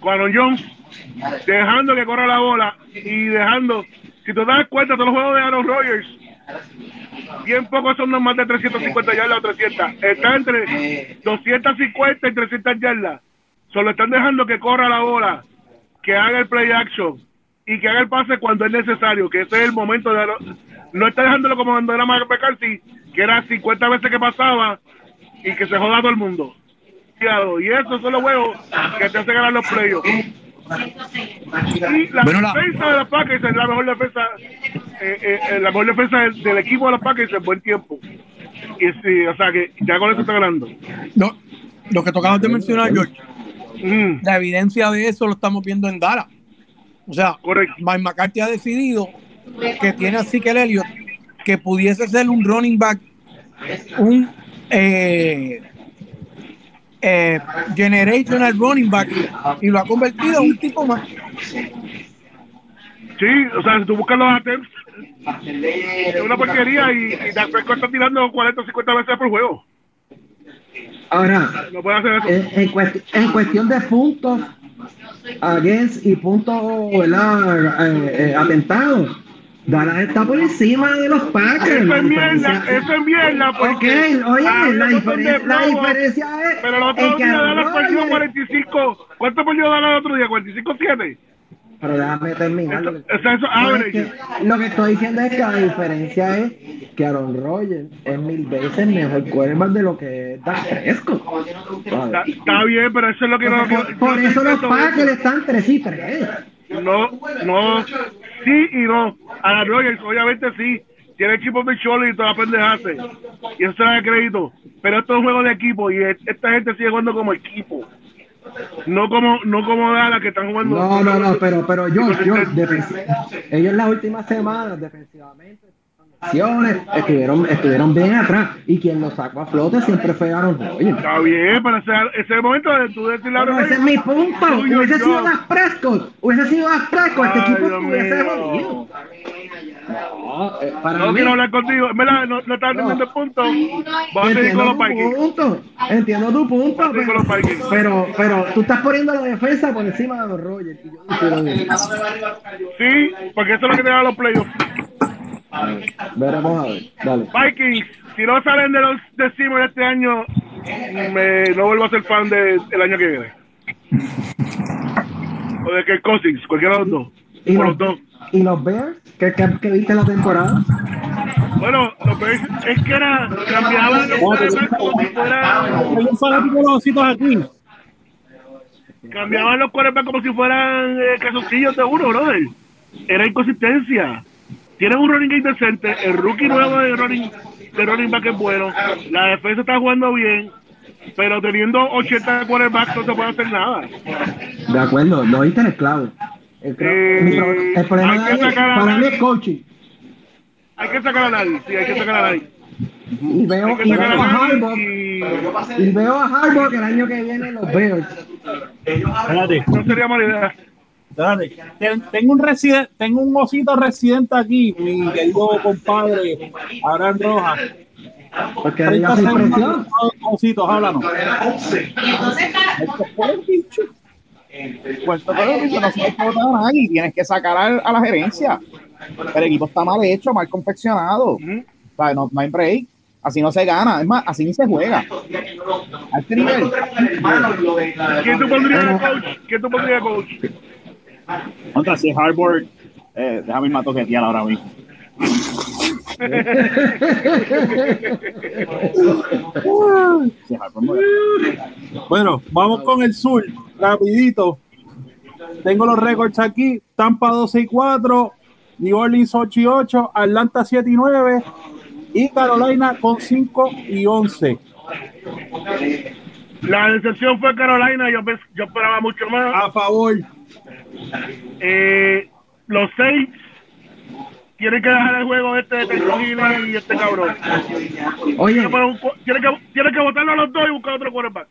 Speaker 3: con Aaron Jones, dejando que corra la bola y dejando, si te das cuenta, todos los juegos de Aaron Rodgers, bien pocos son más de 350 yardas o 300, está entre 250 y 300 yardas, solo están dejando que corra la bola, que haga el play action y que haga el pase cuando es necesario, que ese es el momento de no está dejándolo como cuando era Mark McCarthy, que era 50 veces que pasaba y que se joda todo el mundo. Y esos son los huevos que te hacen ganar los playoffs. La
Speaker 4: Bueno, la-
Speaker 3: defensa de los Packers es la mejor defensa, eh, eh, eh, la mejor defensa del, del equipo de los Packers en buen tiempo. Y sí, o sea que ya con eso está ganando.
Speaker 4: No, lo que tocabas de mencionar, George,
Speaker 3: Mm,
Speaker 4: la evidencia de eso lo estamos viendo en Dallas. O sea,
Speaker 3: Correcto.
Speaker 4: Mike McCarthy ha decidido que tiene así que el Elliott que pudiese ser un running back, un eh, eh, generational running back y lo ha convertido en un tipo más.
Speaker 3: Sí, o sea, si tú buscas los attempts, es una porquería y, y Dak Prescott está tirando 40 o 50 veces por juego.
Speaker 6: Ahora,
Speaker 3: No puede hacer eso.
Speaker 6: en, en cuest- en cuestión de puntos against y puntos. Eh, eh, atentados, Dallas está por encima de los Packers.
Speaker 3: Eso es mierda,
Speaker 6: diferencia-
Speaker 3: eso es mierda.
Speaker 6: Ok, oye,
Speaker 3: Ah,
Speaker 6: la,
Speaker 3: no son
Speaker 6: diferen-
Speaker 3: de
Speaker 6: la diferencia es
Speaker 3: Pero el otro
Speaker 6: que
Speaker 3: día Dallas perdió 45. ¿Cuánto perdió Dallas el otro día? ¿45-7?
Speaker 6: Pero déjame terminar. Lo que,
Speaker 3: O sea, eso
Speaker 6: no,
Speaker 3: abre.
Speaker 6: es que- lo que estoy diciendo es que la diferencia es que Aaron Rodgers es mil veces mejor quarterback de lo que es Dak Prescott.
Speaker 3: Está, está bien, pero eso es lo que no.
Speaker 6: Por, por eso los Packers están 3 y 3.
Speaker 3: No, no. Sí y no. A la Rogers, obviamente sí. Tiene equipo de Cholo y toda pendeja hace. Y eso se da crédito. Pero esto es un juego de equipo y es- esta gente sigue jugando como equipo. No como, no como Dallas que están jugando.
Speaker 6: No, no, no, pero, pero yo, yo, defensi- ellos las últimas semanas defensivamente estuvieron, estuvieron bien atrás y quien lo sacó a flote siempre fue Aaron Rodgers.
Speaker 3: Está bien, pero ese, ese es el momento de tú decirle a
Speaker 6: Pero
Speaker 3: Rogers,
Speaker 6: ese es mi punto. Hubiese sido. Dak Prescott. Hubiese sido Dak Prescott. Este equipo
Speaker 3: Dios
Speaker 6: estuviese jodido. No, eh, para
Speaker 3: No
Speaker 6: mí,
Speaker 3: quiero hablar contigo. Verdad, no, no estás entendiendo el punto. Vamos a seguir con
Speaker 6: entiendo
Speaker 3: los
Speaker 6: tu
Speaker 3: Vikings.
Speaker 6: punto. Entiendo tu
Speaker 3: los
Speaker 6: Pero, pero, pero tú estás poniendo la defensa por encima de Aaron Rodgers.
Speaker 3: Sí, porque eso es lo que te da los playoffs.
Speaker 6: Veremos a ver. Dale.
Speaker 3: Vikings, si no salen de los decimos este año, me, no vuelvo a ser fan del año que viene. O de que Cousins, cualquiera de los dos.
Speaker 6: ¿Y los,
Speaker 3: los dos.
Speaker 6: ¿Y los Bears? ¿Qué, qué, qué viste la temporada?
Speaker 3: Bueno, lo que es, que era, cambiaban los quarterbacks como si fueran,
Speaker 2: Hay un fanático de los ositos aquí.
Speaker 3: cambiaban los quarterbacks como si fueran eh, de uno, brother. Era inconsistencia. Tienen un running game decente, el rookie nuevo de running, de running back es bueno, la defensa está jugando bien, pero teniendo 80 quarterbacks no se puede hacer nada.
Speaker 6: De acuerdo, lo viste en el clavo. El,
Speaker 3: Eh,
Speaker 6: el problema
Speaker 3: hay que sacar a
Speaker 6: para mí es coaching.
Speaker 3: Hay que sacar a nadie, sí, hay que sacar a nadie.
Speaker 6: Y veo, y veo a Harbaugh,
Speaker 3: y
Speaker 6: y veo a Harbaugh que el año que viene los Bears.
Speaker 2: Espérate,
Speaker 3: no sería mala idea.
Speaker 2: Ten- Tengo un residen- tengo un osito residente aquí, mi querido compadre Abraham Rojas.
Speaker 6: Porque
Speaker 2: 30
Speaker 6: diga su
Speaker 2: segundos, ositos, háblanos.
Speaker 7: Puerto Rico no se puede votar a nadie, tienes que sacar al- a, la gerencia. El equipo está mal hecho, mal confeccionado. O sea, no, no hay break. Así no se gana. Es más, así ni se juega. A este nivel.
Speaker 3: ¿Quién tú pondrías coach? ¿Quién tú pondrías coach?
Speaker 7: Contra si es eh, déjame irme a toquetear ahora mismo. Bueno.
Speaker 2: Vamos con el sur, rapidito. Tengo los récords aquí. Tampa 12 y 4, New Orleans 8 y 8, Atlanta 7 y 9 y Carolina con 5 y 11.
Speaker 3: La decepción fue Carolina, yo, yo esperaba mucho más.
Speaker 2: A favor.
Speaker 3: Eh, los seis tienen que dejar el juego este de Hill y este cabrón.
Speaker 6: Oye,
Speaker 3: Tienen que, tienen que, botarlo a los dos y buscar otro quarterback.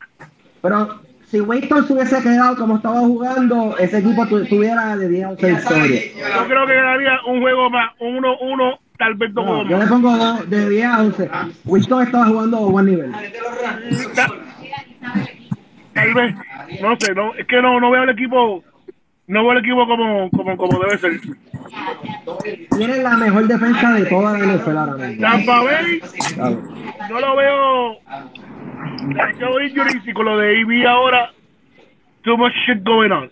Speaker 6: pero si Wayton se hubiese quedado como estaba jugando, ese equipo tu- tuviera de 10 a 11 victorias.
Speaker 3: Yo creo que quedaría un juego más, uno, uno, tal vez dos
Speaker 6: No, yo le pongo dos, de 10 a 11. Winston estaba jugando a buen nivel.
Speaker 3: Ta- Tal vez, no sé, no, es que no, no veo el equipo, no veo el equipo como, como, como debe ser.
Speaker 6: Tiene la mejor defensa de toda la NFL ahora mismo.
Speaker 3: Tampa Bay,
Speaker 6: Claro.
Speaker 3: no lo veo. Yo injuries y con lo de EB ahora, too much shit going on.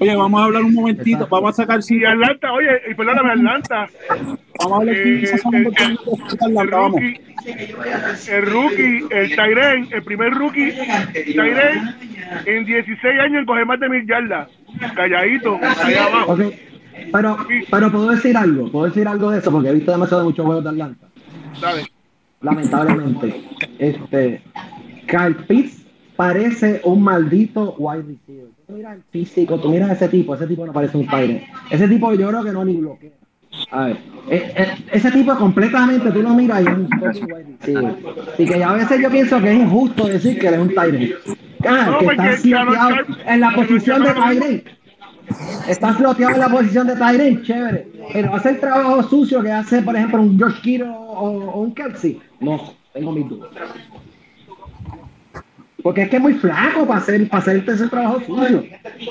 Speaker 2: Oye, vamos a hablar un momentito. Vamos a sacar
Speaker 3: Y
Speaker 2: si
Speaker 3: Atlanta, oye, y perdóname, Atlanta,
Speaker 2: Vamos a hablar
Speaker 3: eh,
Speaker 2: 15
Speaker 3: el, el rookie, el rookie, el Tyren, el primer rookie, Tyren, en 16 años en coger más de mil yardas, calladito, allá abajo.
Speaker 6: Ok, pero, pero puedo decir algo, puedo decir algo de eso, porque he visto demasiado muchos juegos de Atlanta.
Speaker 3: ¿sabes?
Speaker 6: Lamentablemente. Este, Kyle Pitts parece un maldito wide receiver. Tú miras el físico, tú miras a ese tipo, ese tipo no parece un. Ese tipo yo creo que no ni bloquea. A ver, eh, eh, ese tipo completamente tú lo miras y es un wide receiver. Y que ya a veces yo pienso que es injusto decir que él es un Tyre. Ah, que está en la posición de Tyre. Está floteado en la posición de Tyren, chévere. Pero hace el trabajo sucio que hace, por ejemplo, un George Kittle o, o un Kelsey. No, tengo mis dudas. Porque es que es muy flaco para hacer, para hacer ese trabajo sucio.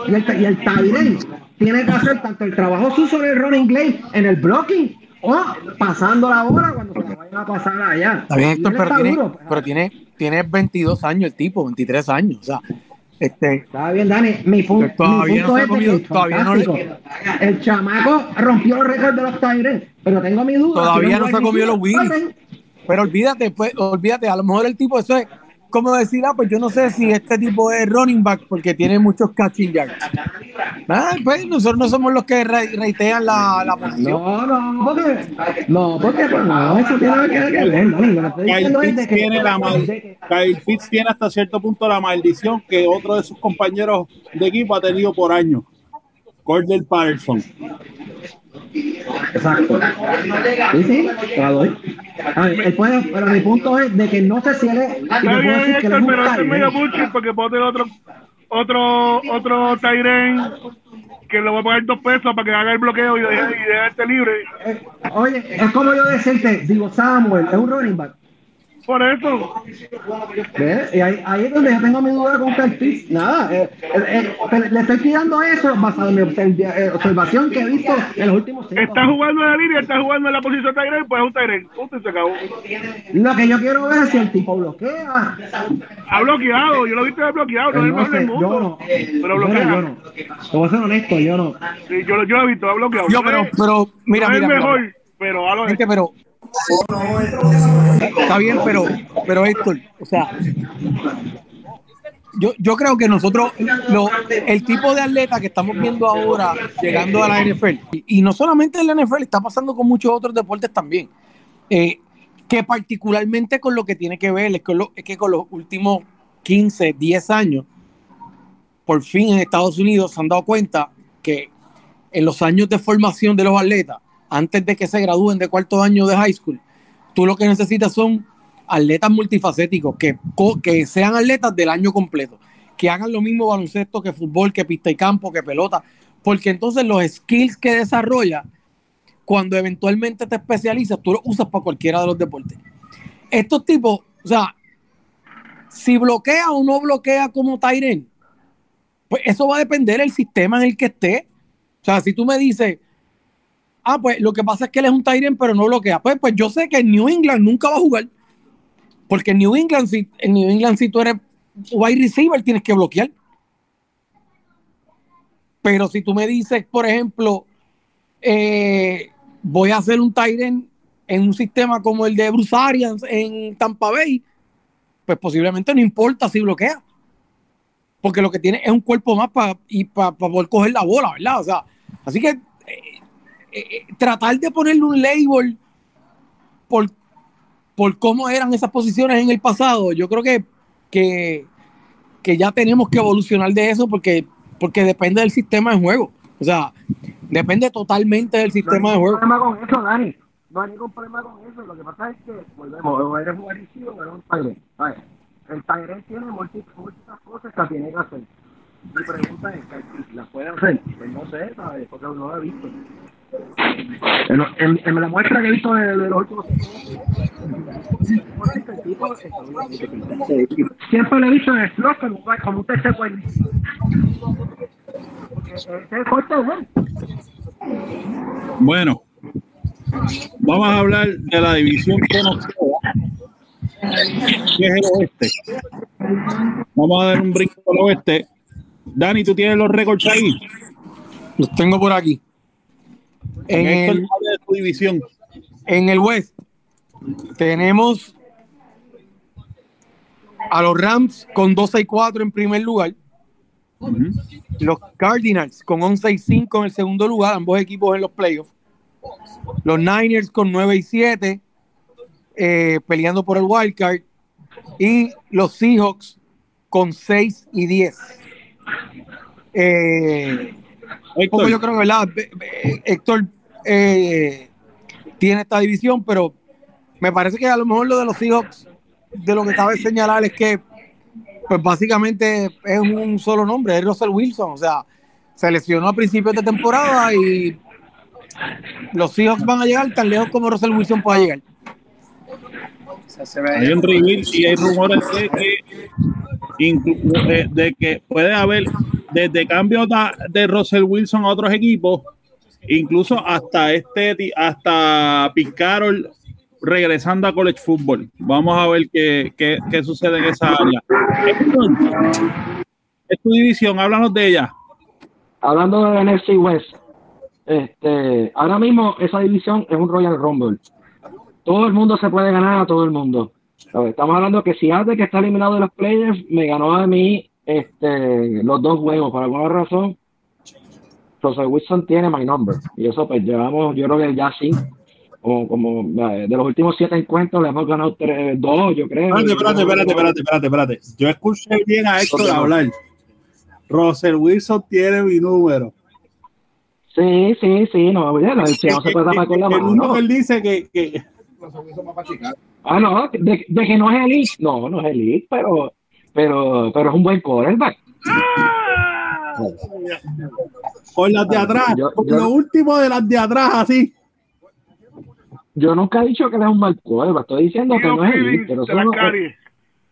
Speaker 6: Y el, y el tiene que hacer tanto el trabajo sucio en el running en el blocking, o pasando la bola cuando se la vayan a pasar allá.
Speaker 4: Está bien, Héctor, pero tiene,
Speaker 6: duro.
Speaker 4: pero tiene, tiene 22 años el tipo, 23 años. O sea, este,
Speaker 6: Está bien, Dani. Mi, pu-
Speaker 4: Todavía
Speaker 6: mi
Speaker 4: no
Speaker 6: punto
Speaker 4: se ha
Speaker 6: es
Speaker 4: comido- todavía no le-.
Speaker 6: El chamaco rompió los récords de los Tyrens, pero tengo mi duda.
Speaker 4: Todavía
Speaker 6: si
Speaker 4: no se ha comido los Willis. pero olvídate, pues, olvídate, a lo mejor el tipo, eso es como decir, ah, pues yo no sé si este tipo es running back porque tiene muchos catching yards. Ah, pues nosotros no somos los que re- reitean la, la posición.
Speaker 6: No, no, porque. No, porque pues, no, eso tiene que ver,
Speaker 2: Kyle tiene la mal-
Speaker 6: de que-
Speaker 2: Kyle Pitts tiene hasta cierto punto la maldición que otro de sus compañeros de equipo ha tenido por años. Cordell Patterson.
Speaker 6: Exacto. Sí, sí, te la doy. A ver, él puede, pero mi punto es de que no sé si él es.
Speaker 3: Está bien,
Speaker 6: decir que él
Speaker 3: Héctor,
Speaker 6: es un
Speaker 3: pero esto es medio bullshit porque puedo tener otro, otro, otro Tyren que le voy a pagar dos pesos para que haga el bloqueo y deje, y dejarte libre.
Speaker 6: Eh, Oye, es como yo decirte, digo, Samuel, es un running back.
Speaker 3: Por eso,
Speaker 6: ¿Ves? Y ahí, ahí es donde yo tengo mi duda con Pitts. Nada, eh, eh, eh, pero le estoy tirando eso basado en mi eh, observación que he visto en los últimos cinco
Speaker 3: está jugando en la línea, está jugando en la posición de Tyren, pues es un Tyren. Punto y se acabó.
Speaker 6: Lo que yo quiero ver es si el tipo bloquea.
Speaker 3: Ha bloqueado, yo lo he visto bloqueado, no es el
Speaker 6: No
Speaker 3: mejor del
Speaker 6: yo
Speaker 3: mundo.
Speaker 6: no.
Speaker 3: Pero
Speaker 6: Yo no,
Speaker 3: bloquea.
Speaker 6: yo no. Te voy a ser honesto, yo no.
Speaker 3: Sí, yo, lo- yo lo he visto, ha bloqueado.
Speaker 4: Yo,
Speaker 3: No
Speaker 4: pero,
Speaker 3: es-
Speaker 4: pero, mira,
Speaker 3: no es
Speaker 4: mira,
Speaker 3: el
Speaker 4: mira,
Speaker 3: mejor, pero a lo
Speaker 4: Gente, pero está bien, pero, pero Héctor, o sea, yo, yo creo que nosotros, lo, el tipo de atleta que estamos viendo ahora llegando a la NFL, y, no solamente en la NFL, está pasando con muchos otros deportes también, eh, que particularmente con lo que tiene que ver es, es que con los últimos 15, 10 años, por fin en Estados Unidos se han dado cuenta que en los años de formación de los atletas, antes de que se gradúen de cuarto año de high school, tú lo que necesitas son atletas multifacéticos, que, que sean atletas del año completo, que hagan lo mismo baloncesto que fútbol, que pista y campo, que pelota, porque entonces los skills que desarrolla, cuando eventualmente te especializas, tú los usas para cualquiera de los deportes. Estos tipos, o sea, si bloquea o no bloquea como Tyren, pues eso va a depender del sistema en el que esté. O sea, si tú me dices, ah, pues lo que pasa es que él es un Tyren, pero no bloquea. Pues, pues yo sé que en New England nunca va a jugar. Porque en New England, si, en New England, si tú eres wide receiver, tienes que bloquear. Pero si tú me dices, por ejemplo, eh, voy a hacer un Tyren en un sistema como el de Bruce Arians en Tampa Bay, pues posiblemente no importa si bloquea. Porque lo que tiene es un cuerpo más para y para poder coger la bola, ¿verdad? O sea, así que eh, eh, tratar de ponerle un label por, por cómo eran esas posiciones en el pasado, yo creo que, que, que ya tenemos que evolucionar de eso porque, porque depende del sistema de juego. O sea, depende totalmente del sistema de
Speaker 8: no hay
Speaker 4: juego.
Speaker 8: problema con eso, Dani. No hay ningún problema con eso. Lo que pasa es que, volvemos, o eres un agresivo o eres un ver, El Tyrant tiene múltiples, múltiples cosas que tiene que hacer. Mi pregunta es, ¿que ¿las puede hacer? Pues no sé, ¿sabes? Porque no lo he visto. En, en- en la muestra que he visto de, de los últimos Siempre le he visto en el slot como, como usted se puede. Ese es el corte de él.
Speaker 2: Bueno, vamos a hablar de la división que nos queda, que es el oeste. Vamos a dar un brinco al oeste. Dani, ¿tú tienes los récords ahí?
Speaker 4: Los tengo por aquí. En el,
Speaker 2: de tu división.
Speaker 4: en el West tenemos a los Rams con 12 y 4 en primer lugar. Los Cardinals con 11 y 5 en el segundo lugar, ambos equipos en los playoffs. Los Niners con 9 y 7 eh, peleando por el wild card. Y los Seahawks con 6 y 10. Eh, un poco
Speaker 2: Héctor,
Speaker 4: yo creo ¿verdad? Héctor eh, tiene esta división, pero me parece que a lo mejor lo de los Seahawks, de lo que cabe señalar es que, pues básicamente es un solo nombre, es Russell Wilson. O sea, se lesionó a principios de temporada y los Seahawks van a llegar tan lejos como Russell Wilson pueda llegar.
Speaker 2: hay un reveal y hay rumores de que, de, que puede haber desde cambios da- de Russell Wilson a otros equipos, incluso hasta este hasta Pete regresando a college football. Vamos a ver qué, qué, qué sucede en esa área. Es tu división, háblanos de ella.
Speaker 8: hablando de NFC West, este, ahora mismo esa división es un Royal Rumble. Todo el mundo se puede ganar a todo el mundo. Estamos hablando que si antes que está eliminado de los players, me ganó a mí este, los dos juegos. Por alguna razón, Russell Wilson tiene my number. Y eso pues llevamos, yo creo que ya sí, como, como eh, de los últimos siete encuentros le hemos ganado tres, dos, yo creo.
Speaker 2: Espérate, espérate, espérate, espérate, espérate, espérate. Yo escuché bien a Héctor hablar. Russell Wilson tiene mi número.
Speaker 8: Sí, sí, sí, no, oye, no, si no se puede tapar con la
Speaker 2: El
Speaker 8: mano.
Speaker 2: único
Speaker 8: ¿no?
Speaker 2: que él dice que, que
Speaker 8: Ah, no, de, de que no es elite, no, no es elite, pero, pero, pero es un buen quarterback.
Speaker 2: Por las de atrás,
Speaker 8: Yo-
Speaker 2: por
Speaker 8: yo-
Speaker 2: lo último de las de atrás, así.
Speaker 8: Yo nunca he dicho que él es un mal quarterback, estoy diciendo que no es elite, pero no-
Speaker 3: Cari.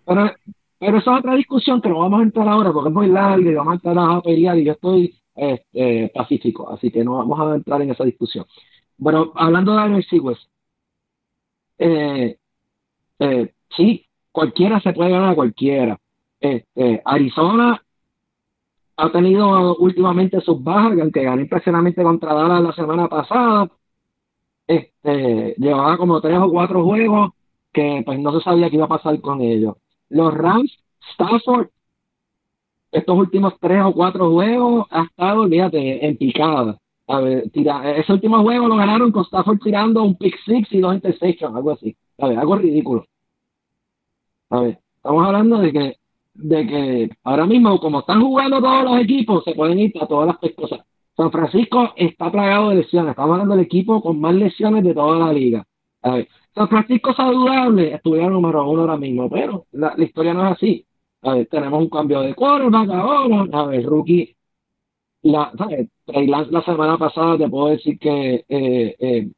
Speaker 8: pero, pero eso es otra discusión que no vamos a entrar ahora porque es muy larga y vamos a entrar a pelear y yo estoy este, pacífico, así que no vamos a entrar en esa discusión. Bueno, hablando de NFC West, eh, eh, sí, cualquiera se puede ganar a cualquiera. Este, Arizona ha tenido últimamente sus bajas, que aunque ganó impresionantemente contra Dallas la semana pasada, este, llevaba como tres o cuatro juegos que pues no se sabía qué iba a pasar con ellos. Los Rams, Stafford, estos últimos tres o cuatro juegos ha estado, olvídate, en picada. A ver, tira, ese último juego lo ganaron con Stafford tirando un pick six y dos interceptions, algo así. A ver, algo ridículo. A ver, estamos hablando de que, de que ahora mismo, como están jugando todos los equipos, se pueden ir a todas las cosas. San Francisco está plagado de lesiones. Estamos hablando del equipo con más lesiones de toda la liga. San Francisco saludable, estuviera número uno ahora mismo, pero la, la historia no es así. Tenemos un cambio de quarterback ahora. A ver, rookie. La, ¿sabes? La semana pasada te puedo decir que eh, eh,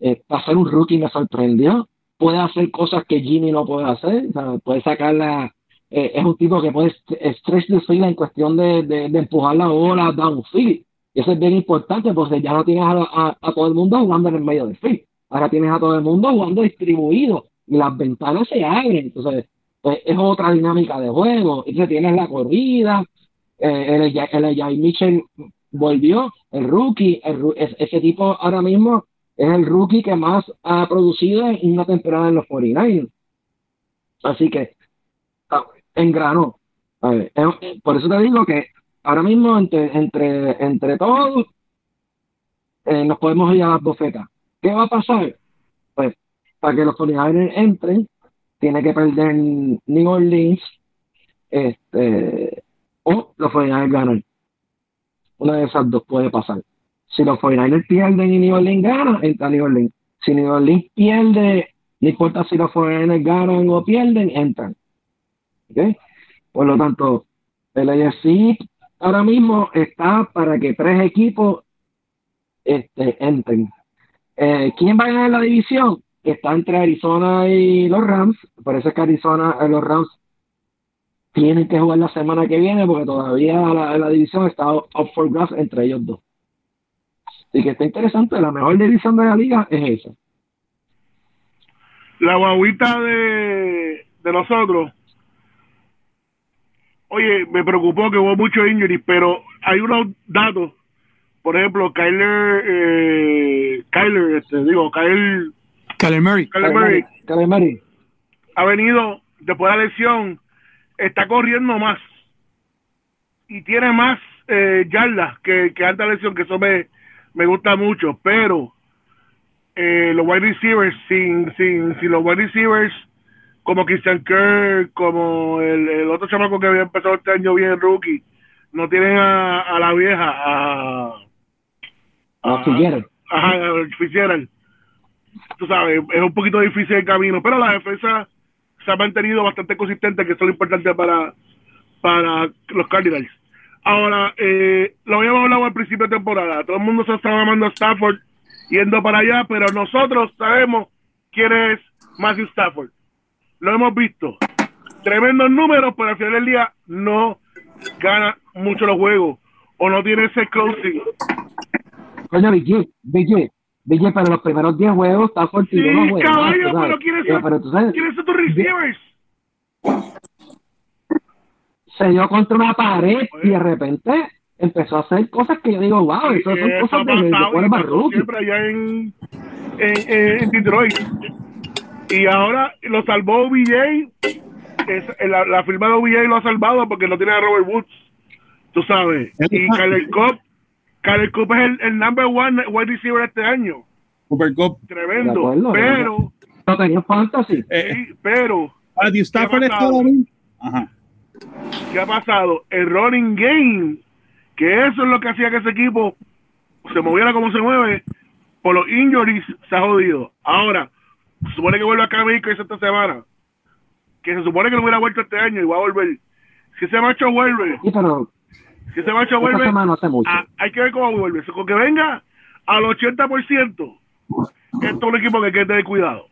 Speaker 8: eh, ser un rookie me sorprendió. Puede hacer cosas que Jimmy no puede hacer. Puede sacarla. Eh, es un tipo que puede stretch the field en cuestión de, de, empujar la bola downfield. Eso es bien importante porque ya no tienes a, a- todo el mundo jugando en el medio del field. Ahora tienes a todo el mundo jugando distribuido y las ventanas se abren. Entonces, pues, es otra dinámica de juego. Entonces tienes la corrida, eh, el, el Elijah Mitchell volvió, el rookie, el ese tipo ahora mismo es el rookie que más ha producido en una temporada en los 49ers. Así que engranó. Por eso te digo que ahora mismo entre, entre, entre todos eh, nos podemos ir a las bofetas. ¿Qué va a pasar? Pues para que los 49ers entren, tiene que perder New Orleans este, o los 49ers ganan. Una de esas dos puede pasar. Si los 49ers pierden y New Orleans gana, entra New Orleans. Si New Orleans pierde, no importa si los 49ers ganan o pierden, entran. Por lo tanto, el AFC ahora mismo está para que tres equipos este, entren. Eh, ¿Quién va a ganar la división? Está entre Arizona y los Rams. Por eso es que Arizona, eh, los Rams tienen que jugar la semana que viene porque todavía la, división está up for grabs entre ellos dos. Así que está interesante. La mejor división de la liga es esa.
Speaker 3: la guaguita de nosotros. Oye, me preocupó que hubo muchos injuries, pero hay unos datos. Por ejemplo, Kyler, eh, Kyler, este, digo, Kyler,
Speaker 4: Kyler Murray.
Speaker 3: Kyler Murray
Speaker 8: Kyler Murray.
Speaker 3: ha venido después de la lesión, está corriendo más y tiene más eh, yardas que, que antes de la lesión, que eso me, me gusta mucho, pero eh, los wide receivers, sin, sin, sin los wide receivers como Christian Kirk, como el, el otro chamaco que había empezado este año bien rookie, no tienen a, a la vieja, a,
Speaker 8: A Figueroa.
Speaker 3: Ajá, a Fitzgerald. Tú sabes, es un poquito difícil el camino, pero la defensa se ha mantenido bastante consistente, que eso es lo importante para, para los Cardinals. Ahora, eh, lo habíamos hablado al principio de temporada, todo el mundo se estaba llamando a Stafford yendo para allá, pero nosotros sabemos quién es Matthew Stafford. Lo hemos visto. Tremendos números, pero al final del día no gana mucho los juegos o no tiene ese closing.
Speaker 8: Coño, BG, BG, BG, pero los primeros 10 juegos está
Speaker 3: Sí,
Speaker 8: fortito, no
Speaker 3: caballo,
Speaker 8: sabes.
Speaker 3: pero ¿quiénes son,
Speaker 8: pero tú sabes,
Speaker 3: ¿quiénes son tus receivers?
Speaker 8: se dio contra una pared y de repente empezó a hacer cosas que yo digo, wow, eso son cosas de, de
Speaker 3: pasó
Speaker 8: rookie.
Speaker 3: siempre allá en, en, en- en Detroit. Y ahora lo salvó OBJ. Es, la, la firma de OBJ lo ha salvado porque no tiene a Robert Woods. Tú sabes. Y Kyler Cup, Kyler Cup es el, el number one wide receiver este año.
Speaker 2: Cooper Cup.
Speaker 3: Tremendo.
Speaker 8: acuerdo,
Speaker 3: pero,
Speaker 8: No tenía fantasy.
Speaker 2: Eh,
Speaker 3: sí, pero,
Speaker 2: Matthew Stafford bien. Ajá.
Speaker 3: ¿qué ha pasado? El running game, que eso es lo que hacía que ese equipo se moviera como se mueve, por los injuries se ha jodido. Ahora, se supone que vuelve a Cam Akers esta semana, que se supone que no hubiera vuelto este año y va a volver. Si ese macho vuelve,
Speaker 8: Sí, pero
Speaker 3: si ese macho
Speaker 8: esta
Speaker 3: vuelve,
Speaker 8: semana hace mucho.
Speaker 3: ah, hay que ver cómo vuelve. Con que venga al 80%, esto es un equipo que hay que tener cuidado.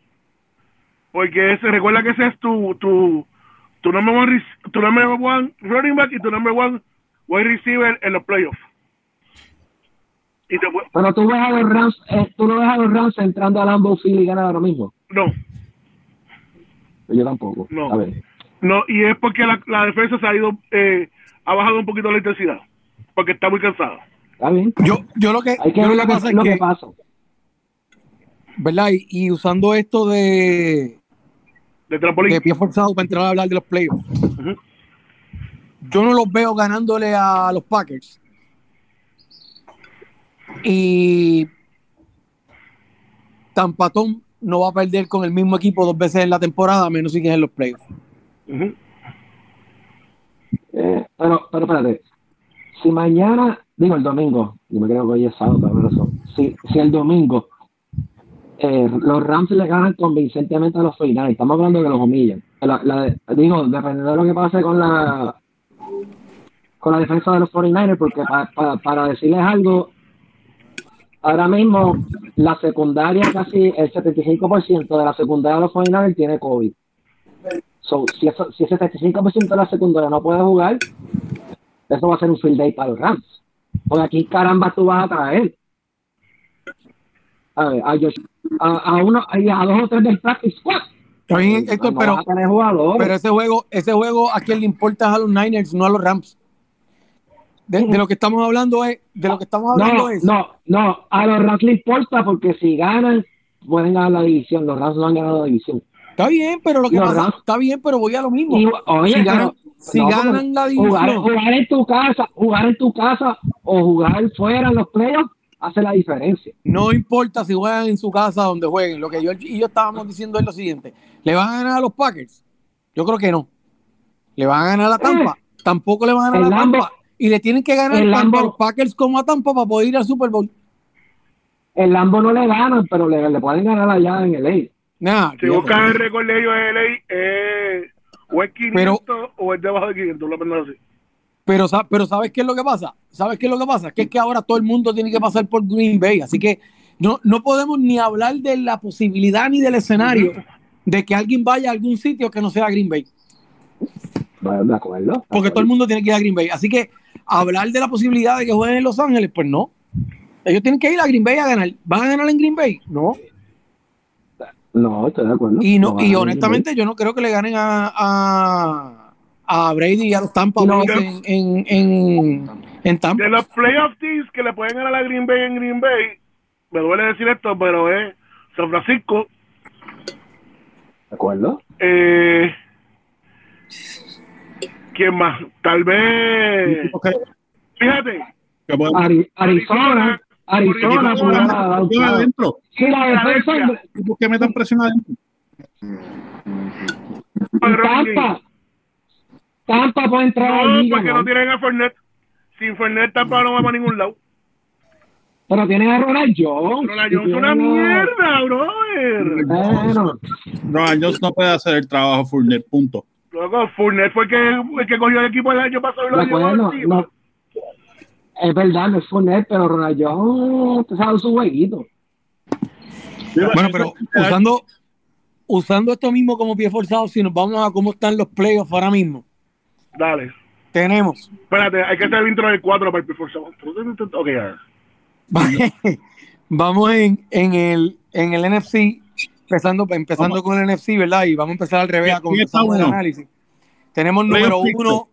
Speaker 3: Porque ese, recuerda que ese es tu, tu, tu number one, tu number one running back y tu number one wide receiver en los playoffs. Y te
Speaker 8: tú ves a los Rams, eh, tú no ves a los Rams entrando a Lambeau Field y ganar ahora mismo.
Speaker 3: No,
Speaker 8: Yo tampoco.
Speaker 3: No.
Speaker 8: A ver.
Speaker 3: no, y es porque la, la defensa se ha ido, eh, ha bajado un poquito la intensidad, porque está muy cansada.
Speaker 8: Está bien.
Speaker 4: Yo, yo lo que,
Speaker 8: Hay que
Speaker 4: yo
Speaker 8: ver
Speaker 4: lo que pasa es
Speaker 8: lo que
Speaker 4: que
Speaker 8: pasa.
Speaker 4: ¿verdad? Y, y usando esto de,
Speaker 3: De trampolín.
Speaker 4: de pie forzado para entrar a hablar de los playoffs. Yo no los veo ganándole a los Packers. Y Tampatón no va a perder con el mismo equipo dos veces en la temporada, a menos si que es en los playoffs.
Speaker 8: Eh, pero, pero espérate. Si mañana, digo el domingo, yo me creo que hoy es sábado, pero razón. Si, si el domingo eh, los Rams le ganan convincentemente a los 49 estamos hablando de los humillan. La- la- digo, dependiendo de lo que pase con la con la defensa de los 49ers, porque pa- pa- para decirles algo, ahora mismo la secundaria, casi el 75% de la secundaria de los 49ers tiene COVID. So, si, eso, si ese 75% de la secundaria no puede jugar, eso va a ser un field day para los Rams. Porque aquí, caramba, tú vas a traer a, ver, a, Josh- a, a uno, y a dos o tres del practice squad.
Speaker 4: Héctor,
Speaker 8: No
Speaker 4: pero, ese juego, ese juego a quien le importa es a los Niners, no a los Rams. De, de lo que estamos hablando es, de lo que estamos hablando
Speaker 8: no,
Speaker 4: es.
Speaker 8: no, no, a los Rams le importa porque si ganan, pueden ganar la división. Los Rams no han ganado la división.
Speaker 4: Está bien, pero lo que
Speaker 8: Los
Speaker 4: pasa,
Speaker 8: Rams-
Speaker 4: está bien, pero voy a lo mismo.
Speaker 8: Y, oye,
Speaker 4: si ganan,
Speaker 8: pero-
Speaker 4: si
Speaker 8: no,
Speaker 4: ganan la división,
Speaker 8: jugar en tu casa, jugar en tu casa o jugar fuera en los playoffs hace la diferencia.
Speaker 4: no importa si juegan en su casa donde jueguen. Lo que yo y yo estábamos diciendo es lo siguiente: ¿le van a ganar a los Packers? Yo creo que no. ¿Le van a ganar a Tampa? Tampoco le van a ganar
Speaker 8: Eh.
Speaker 4: A
Speaker 8: Lambo-
Speaker 4: Tampa. Y le tienen que ganar
Speaker 8: el Lambo-
Speaker 4: los Packers como a Tampa para poder ir al Super Bowl.
Speaker 8: El Lambo no le ganan, pero le, le pueden ganar allá en el A.
Speaker 4: Nah,
Speaker 3: Si buscas el récord de ellos de LA, eh, o es 500 o es debajo de 500, lo menos así.
Speaker 4: Pero, sa- pero ¿sabes qué es lo que pasa? ¿Sabes qué es lo que pasa? Que es que ahora todo el mundo tiene que pasar por Green Bay. Así que no, no podemos ni hablar de la posibilidad ni del escenario de que alguien vaya a algún sitio que no sea Green Bay.
Speaker 8: De acuerdo.
Speaker 4: Porque todo el mundo tiene que ir a Green Bay. Así que hablar de la posibilidad de que jueguen en Los Ángeles, pues no. Ellos tienen que ir a Green Bay a ganar. ¿Van a ganar en Green Bay? No.
Speaker 8: No, estoy de acuerdo.
Speaker 4: Y no,
Speaker 8: van a
Speaker 4: y honestamente yo no creo que le ganen a, a, a Brady y a los Tampa
Speaker 8: No.
Speaker 4: Bay en, en, en, en Tampa.
Speaker 3: De los playoff teams que le pueden ganar a Green Bay en Green Bay, me duele decir esto, pero es San Francisco,
Speaker 8: ¿De acuerdo?
Speaker 3: eh, ¿quién más? Tal vez, fíjate,
Speaker 2: pueden-
Speaker 8: Ari- Arizona, Arizona, chavo.
Speaker 2: adentro.
Speaker 8: Sí, la defensa.
Speaker 2: Equipos que metan presión adentro.
Speaker 8: Tampa. Tampa puede entrar a la
Speaker 3: no,
Speaker 8: liga,
Speaker 3: porque
Speaker 8: ¿no?
Speaker 3: no tienen a Fernet. Sin Fernet Tampa no va para ningún lado.
Speaker 8: Pero tienes a Ronald Jones.
Speaker 3: Ronald Jones es una mierda, brother.
Speaker 8: Bueno,
Speaker 2: Ronald Jones no puede hacer el trabajo Fournette, punto.
Speaker 3: Luego, Fournette fue el que, el que cogió el equipo el año pasado y lo
Speaker 8: de
Speaker 3: llevó
Speaker 8: no. Es verdad, no es Fournette, pero Ronald Jones te sabe su jueguito.
Speaker 4: Bueno, pero usando, usando esto mismo como pie forzado, si nos vamos a cómo están los playoffs ahora mismo,
Speaker 3: Dale.
Speaker 4: tenemos
Speaker 3: Espérate, hay que hacer el intro del 4 para el performance. Ok, ya.
Speaker 4: vamos en, en el en el NFC, empezando, empezando con el NFC, ¿verdad? Y vamos a empezar al revés a empezamos el análisis. Tenemos número uno,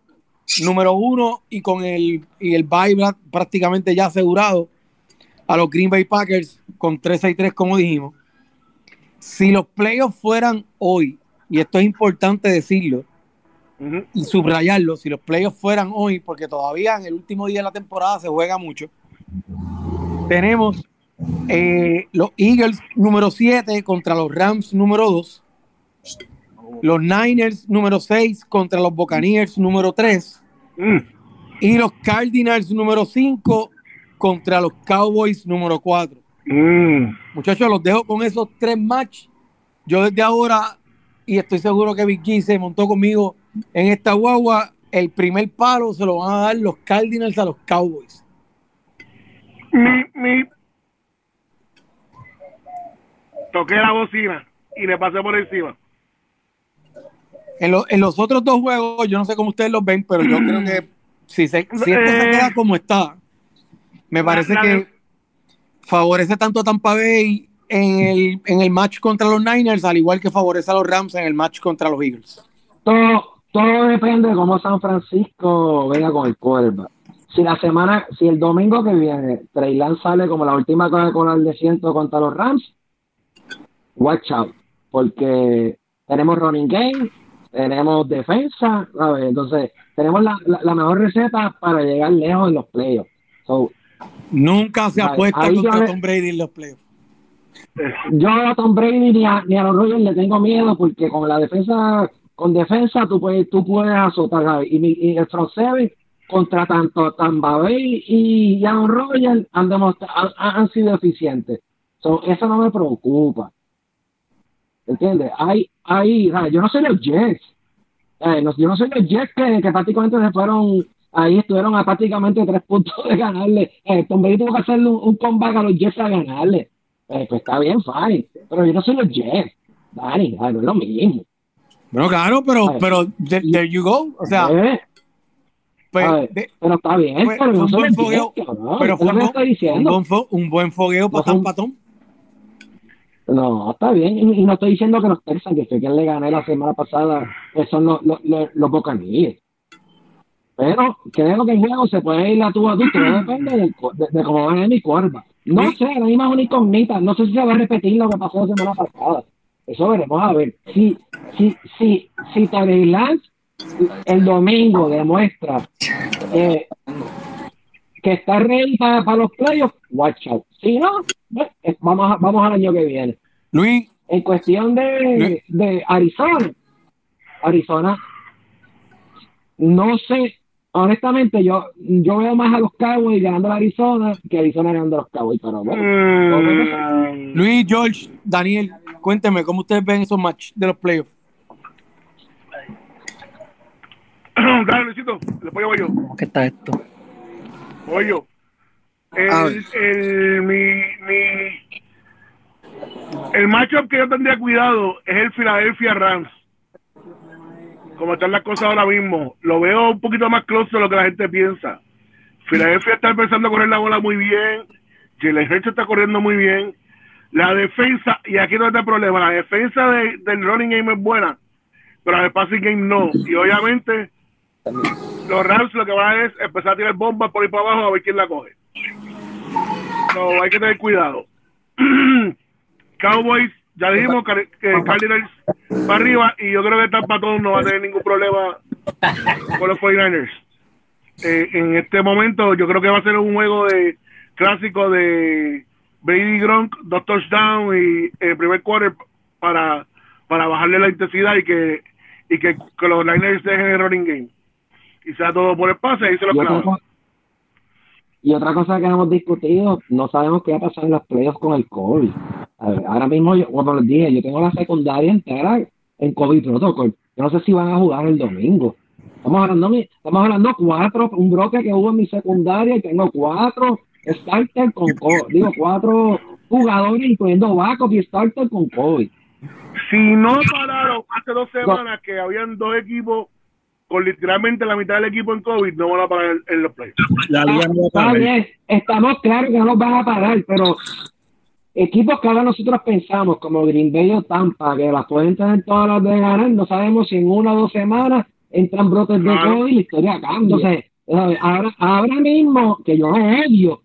Speaker 4: número uno y con el y el bye prácticamente ya asegurado a los Green Bay Packers con 13 y 3, como dijimos. Si los playoffs fueran hoy, y esto es importante decirlo, y subrayarlo, si los playoffs fueran hoy, porque todavía en el último día de la temporada se juega mucho, tenemos eh, los Eagles número 7 contra los Rams número 2, los Niners número 6 contra los Buccaneers número 3
Speaker 3: Mm.
Speaker 4: y los Cardinals número 5 contra los Cowboys número 4.
Speaker 3: Mm.
Speaker 4: Muchachos, los dejo con esos tres matches. Yo desde ahora, y estoy seguro que Big G se montó conmigo en esta guagua, el primer palo se lo van a dar los Cardinals a los Cowboys.
Speaker 3: Mi, mi. Toqué la bocina y le pasé por encima.
Speaker 4: En, lo- en los otros dos juegos, yo no sé cómo ustedes los ven, pero yo creo que si, se, si se
Speaker 3: Eh.
Speaker 4: queda como está, me parece
Speaker 3: la-
Speaker 4: que favorece tanto a Tampa Bay en el, en el match contra los Niners, al igual que favorece a los Rams en el match contra los Eagles.
Speaker 8: Todo, todo depende de cómo San Francisco venga con el quarterback. Si la semana, si el domingo que viene Trey Lance sale como la última Coca-Cola del desierto contra los Rams, watch out, porque tenemos running game, tenemos defensa, ¿sabes? Entonces, tenemos la, la, la mejor receta para llegar lejos en los playoffs. So,
Speaker 4: Nunca se
Speaker 8: Ahí-
Speaker 4: apuesta
Speaker 8: ahí
Speaker 4: contra Tom Brady en los playoffs.
Speaker 8: yo a Tom Brady ni a, ni a los Rogers le tengo miedo porque con la defensa, con defensa tú puedes, tú puedes azotar, ¿sabes? Y, mi- y el front seven contra tanto Tampa Bay y Aaron Rodgers han, han, han sido eficientes. So, eso no me preocupa. ¿Entiendes? Hay, hay, yo no soy los Jets. Eh, no- yo no soy los Jets que, que prácticamente se fueron, ahí estuvieron a prácticamente tres puntos de ganarle. Eh, Tom Brady tuvo que hacerle un, un comeback a los Jets a ganarle. Eh, pues está bien, fine. Pero yo no soy los Jets. Dani, no es lo mismo.
Speaker 4: Bueno, claro, pero, pero there, there you go. O sea,
Speaker 8: Eh,
Speaker 4: pues, de-
Speaker 8: pero está bien,
Speaker 4: fue-
Speaker 8: pero no
Speaker 4: un buen fogueo, pero fue un, un buen, fogueo para
Speaker 8: No fue un-
Speaker 4: Tampa Tom.
Speaker 8: No, está bien. Y, y no estoy diciendo que los Texans, que fue quien le gané la semana pasada, que son los, los, los, los. Pero creo que el juego se puede ir a tu a tú, todo depende co- de, de cómo va mi cuerva. No sé, la misma es una incógnita. No sé si se va a repetir lo que pasó la semana pasada. Eso veremos a ver. Si, si, si, si Terry Lance el domingo demuestra eh, que está ready para, para los playoffs, watch out. Si no, vamos, a- vamos al año que viene.
Speaker 4: Luis,
Speaker 8: En cuestión de, de Arizona, Arizona, no sé, honestamente, yo yo veo más a los Cowboys ganando a Arizona que Arizona ganando a los Cowboys, pero bueno.
Speaker 3: Mm,
Speaker 4: Luis, George, Daniel, cuénteme cómo ustedes ven esos matches de los playoffs.
Speaker 3: Dale, Luisito, después voy yo.
Speaker 9: ¿Cómo que está esto?
Speaker 3: Voy yo.
Speaker 9: A ver.
Speaker 3: El, el, mi, mi, el matchup que yo tendría cuidado es el Philadelphia Rams. Como están las cosas ahora mismo, lo veo un poquito más close de lo que la gente piensa. Philadelphia está empezando a correr la bola muy bien. Jalen Hurts está corriendo muy bien. La defensa, y aquí no está el problema, la defensa de- del running game es buena, pero el passing game no. Y obviamente los Rams lo que van a es empezar a tirar bombas por ahí para abajo a ver quién la coge. No, hay que tener cuidado. Cowboys, ya dijimos que Cardinals para arriba y yo creo que Tampa Tom no va a tener ningún problema con los 49ers. Eh, en este momento yo creo que va a ser un juego de clásico de Brady Gronk, dos touchdowns y el primer quarter para, para bajarle la intensidad y que y que, que los Niners dejen el running game y sea todo por el pase y se lo clavan.
Speaker 8: Y otra cosa que hemos discutido, no sabemos qué va a pasar en los playoffs con el COVID. Ver, ahora mismo, yo, como les dije, yo tengo la secundaria entera en COVID protocol. Yo no sé si van a jugar el domingo. Estamos hablando, estamos hablando cuatro, un bloque que hubo en mi secundaria y tengo cuatro starters con COVID. Digo, cuatro jugadores, incluyendo backup y starter con COVID.
Speaker 3: Si no pararon hace dos semanas que habían dos equipos con literalmente la mitad del equipo en COVID, no van a parar en, los playoffs.
Speaker 10: La liga no va a
Speaker 8: Está
Speaker 10: parar.
Speaker 8: bien, estamos claros que no nos van a parar, pero equipos que ahora nosotros pensamos, como Green Bay o Tampa, que las pueden tener todas las de ganar, no sabemos si en una o dos semanas entran brotes de
Speaker 3: Claro.
Speaker 8: COVID y la historia cambia. Entonces, ahora, ahora mismo, que yo lo odio,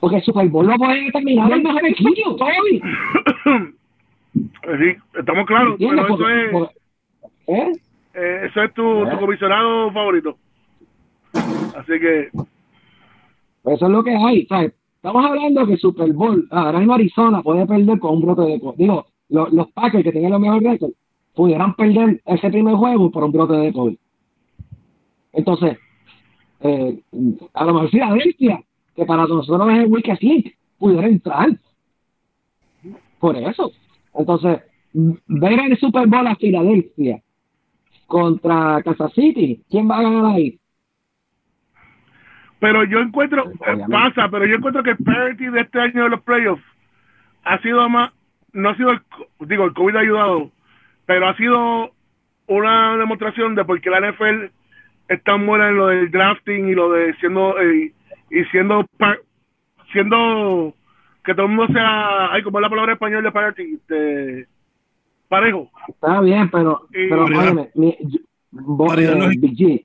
Speaker 8: porque el Super Bowl lo puede terminar el mejor equipo, COVID.
Speaker 3: sí, estamos claros,
Speaker 8: ¿Entiendes?
Speaker 3: pero eso
Speaker 8: Porque-
Speaker 3: es,
Speaker 8: porque- ¿eh?
Speaker 3: eh, eso es tu, tu comisionado favorito. Así que,
Speaker 8: eso es lo que hay. ¿sabes? Estamos hablando que Super Bowl, ah, ahora mismo Arizona puede perder con un brote de COVID. Digo, lo- los Packers que tienen los mejores récords pudieran perder ese primer juego por un brote de COVID. Entonces, eh, a lo mejor Filadelfia, que para nosotros es el weakest link, pudiera entrar. Por eso. Entonces, ver el Super Bowl a Filadelfia contra Kansas City, ¿quién va a ganar ahí?
Speaker 3: pero yo encuentro,
Speaker 8: Obviamente.
Speaker 3: pasa, pero yo encuentro que el parity de este año de los playoffs ha sido más, no ha sido, el, digo, el COVID ha ayudado, pero ha sido una demostración de por qué la NFL es tan buena en lo del drafting y lo de siendo, eh, y siendo, siendo, que todo el mundo sea, ay, como es la palabra en español de parity, de parejo.
Speaker 8: Está bien, pero,
Speaker 3: Y-
Speaker 8: pero óyeme, mi- yo- vos, eh,
Speaker 2: no es-
Speaker 8: Big G,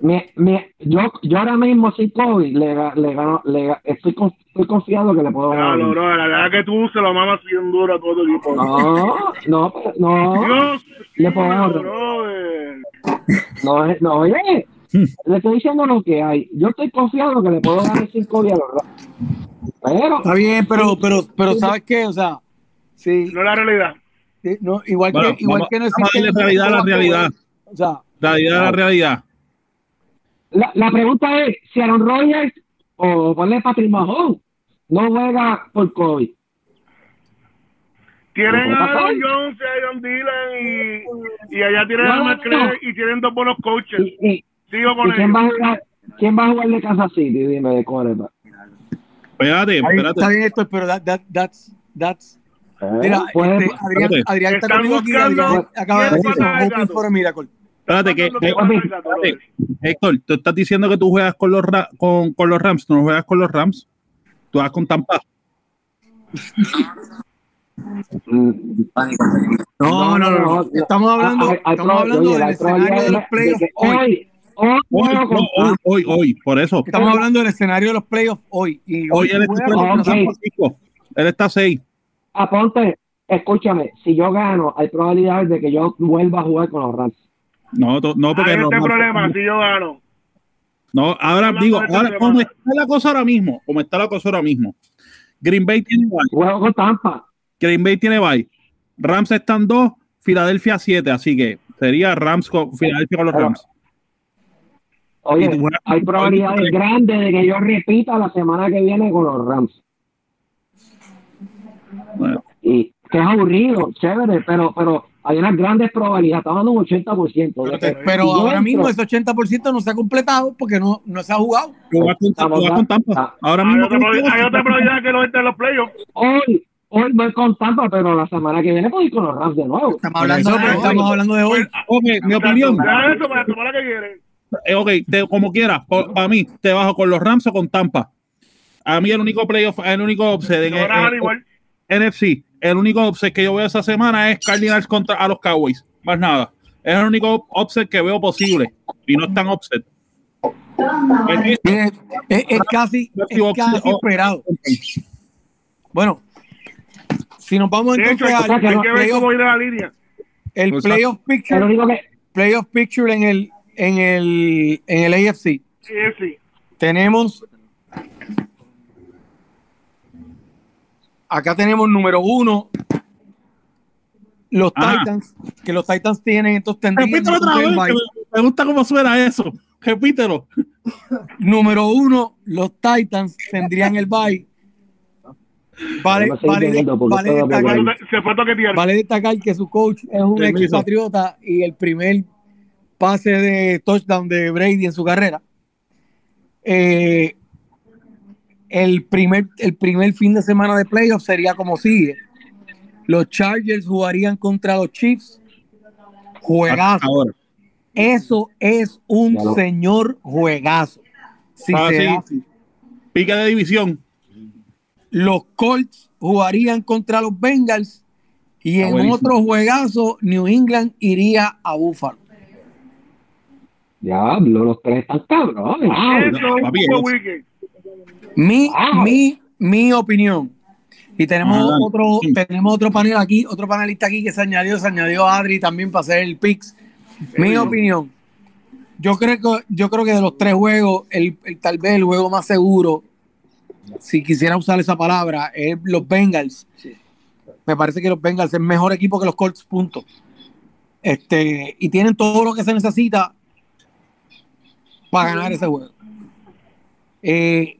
Speaker 8: mi- mi- yo, yo ahora mismo sin COVID le, le gano, le, estoy, con- estoy confiado que le puedo ganar.
Speaker 3: Claro, bro, la verdad que tú se lo mamas bien duro a todo tu equipo.
Speaker 8: No, no, no,
Speaker 3: Dios
Speaker 8: le podemos
Speaker 3: brother.
Speaker 8: no, es- no, oye, le estoy diciendo lo que hay. Yo estoy confiado que le puedo ganar sin COVID a los Rams. Pero,
Speaker 4: Está bien, pero, pero, pero ¿sabes qué? O sea, sí,
Speaker 3: No es la realidad.
Speaker 4: No, igual
Speaker 2: Bueno,
Speaker 4: que, igual
Speaker 2: vamos-
Speaker 4: que no
Speaker 2: vamos a
Speaker 4: existe.
Speaker 2: darle realidad a la realidad.
Speaker 4: O sea,
Speaker 2: Realidad la realidad.
Speaker 8: la, la pregunta es, si Aaron Rodgers o ponle Patrick Mahomes no juega por COVID.
Speaker 3: Tienen
Speaker 8: ¿Qué
Speaker 3: a? Aaron Jones, a Aaron Dylan y, y allá tienen
Speaker 8: No,
Speaker 3: a
Speaker 8: no,
Speaker 3: McCray
Speaker 8: no.
Speaker 3: y tienen dos buenos coaches.
Speaker 8: ¿Y, y,
Speaker 3: Sigo
Speaker 8: y
Speaker 3: con
Speaker 8: quién, va a jugar, quién va a jugar de Kansas City? Dime, de quarterback.
Speaker 2: Espérate, espérate.
Speaker 4: está bien esto, pero that, that, that's, that's, mira,
Speaker 8: pues,
Speaker 4: este, Adrián,
Speaker 2: espérate.
Speaker 4: Adrián está conmigo aquí,
Speaker 3: buscando
Speaker 4: Adrián acaba de decir, for a miracle.
Speaker 2: Espérate, que,
Speaker 3: brother,
Speaker 2: Héctor, tú estás diciendo que tú juegas con los, Ra- con, con los Rams, tú no juegas con los Rams, tú vas con Tampa.
Speaker 8: mm,
Speaker 4: No, no, no, estamos hablando, estamos hablando del escenario de los playoffs hoy.
Speaker 8: Hoy, hoy,
Speaker 2: Hoy, no, por eso.
Speaker 4: Estamos hablando del escenario de los playoffs hoy. Y
Speaker 2: Hoy él está
Speaker 4: juega
Speaker 2: con
Speaker 4: contra
Speaker 8: ok.
Speaker 2: San Francisco. Él está 6.
Speaker 8: Aponte, escúchame, si yo gano, hay probabilidades de que yo vuelva a jugar con los Rams.
Speaker 2: No, to- no, porque
Speaker 3: Hay
Speaker 2: no.
Speaker 3: este
Speaker 2: no,
Speaker 3: problema, si yo gano.
Speaker 2: No, ahora digo,
Speaker 3: este
Speaker 2: como está la cosa ahora mismo, como está la cosa ahora mismo, Green Bay tiene bye,
Speaker 8: Juego con Tampa.
Speaker 2: Green Bay tiene bye, Rams están 2, Filadelfia 7, así que sería Rams con Filadelfia con los Rams.
Speaker 8: Oye, hay probabilidades grandes de que yo repita la semana que viene con los Rams.
Speaker 2: Bueno,
Speaker 8: Y que es aburrido, chévere, pero, pero hay unas grandes probabilidades. Estamos dando un 80%. de
Speaker 4: Pero, te- pero
Speaker 8: si
Speaker 4: ahora
Speaker 8: entro-
Speaker 4: mismo ese 80% no se ha completado porque no, no se ha jugado.
Speaker 2: con, Tampa. Ahora
Speaker 3: Hay
Speaker 2: mismo.
Speaker 3: otra, hay otra probabilidad que no entre en los playoffs.
Speaker 8: Hoy, hoy voy con Tampa, pero la semana que viene puedo ir con los Rams de nuevo.
Speaker 4: Estamos hablando,
Speaker 2: eso,
Speaker 4: de,
Speaker 2: pero-
Speaker 4: estamos hablando de hoy.
Speaker 2: Ok, mi opinión.
Speaker 3: Eso para tomar la que quieren.
Speaker 2: Eh, ok, te- como quieras, para mí, te bajo con los Rams o con Tampa. A mí el único playoff, el único upset en,
Speaker 3: Te a.
Speaker 2: NFC, el único upset que yo veo esa semana es Cardinals contra a los Cowboys. Más nada. Es el único upset que veo posible. Y no es tan upset. Es-
Speaker 4: Es, es- es casi, es casi esperado. Bueno, si nos vamos
Speaker 3: hecho,
Speaker 4: entonces
Speaker 3: hay
Speaker 4: al,
Speaker 3: que
Speaker 4: al
Speaker 3: ver
Speaker 4: playoff,
Speaker 3: cómo irá la línea.
Speaker 4: el playoff picture,
Speaker 8: único que
Speaker 4: playoff picture en el, en el, en el AFC.
Speaker 3: Sí.
Speaker 4: Tenemos. Acá tenemos número uno. Los
Speaker 2: Ajá.
Speaker 4: Titans, que los Titans tienen, entonces tendrían
Speaker 2: Repítelo otra vez, que me- gusta cómo suena eso. Repítelo.
Speaker 4: Número uno, los Titans tendrían el bye. Vale, vale, vale destacar, vale destacar que su coach es un
Speaker 2: Permiso.
Speaker 4: ex patriota y el primer pase de touchdown de Brady en su carrera. Eh, el, primer, el primer fin de semana de playoff sería como sigue. Los Chargers jugarían contra los Chiefs. Juegazo.
Speaker 2: Ahora.
Speaker 4: Eso es un señor juegazo. Si
Speaker 2: Ah,
Speaker 4: se
Speaker 2: sí. Pica de división.
Speaker 4: los Colts jugarían contra los Bengals y
Speaker 2: Ah,
Speaker 4: en
Speaker 2: buenísimo.
Speaker 4: otro juegazo New England iría a Buffalo.
Speaker 8: Diablo, los tres están cabrones.
Speaker 3: Eso
Speaker 2: papi, es-.
Speaker 4: Mi,
Speaker 8: Wow.
Speaker 4: mi, mi opinión. Y tenemos
Speaker 2: Ah,
Speaker 4: otro,
Speaker 2: Sí.
Speaker 4: tenemos otro panel aquí, otro panelista aquí que se añadió, se añadió Adri también para hacer el picks. Mi opinión. Yo creo que, yo creo que de los tres juegos, el, el- tal vez el juego más seguro, si quisiera usar esa palabra, es los Bengals. Me parece que los Bengals es mejor equipo que los Colts, punto. Este, y tienen todo lo que se necesita para ganar ese juego. Eh,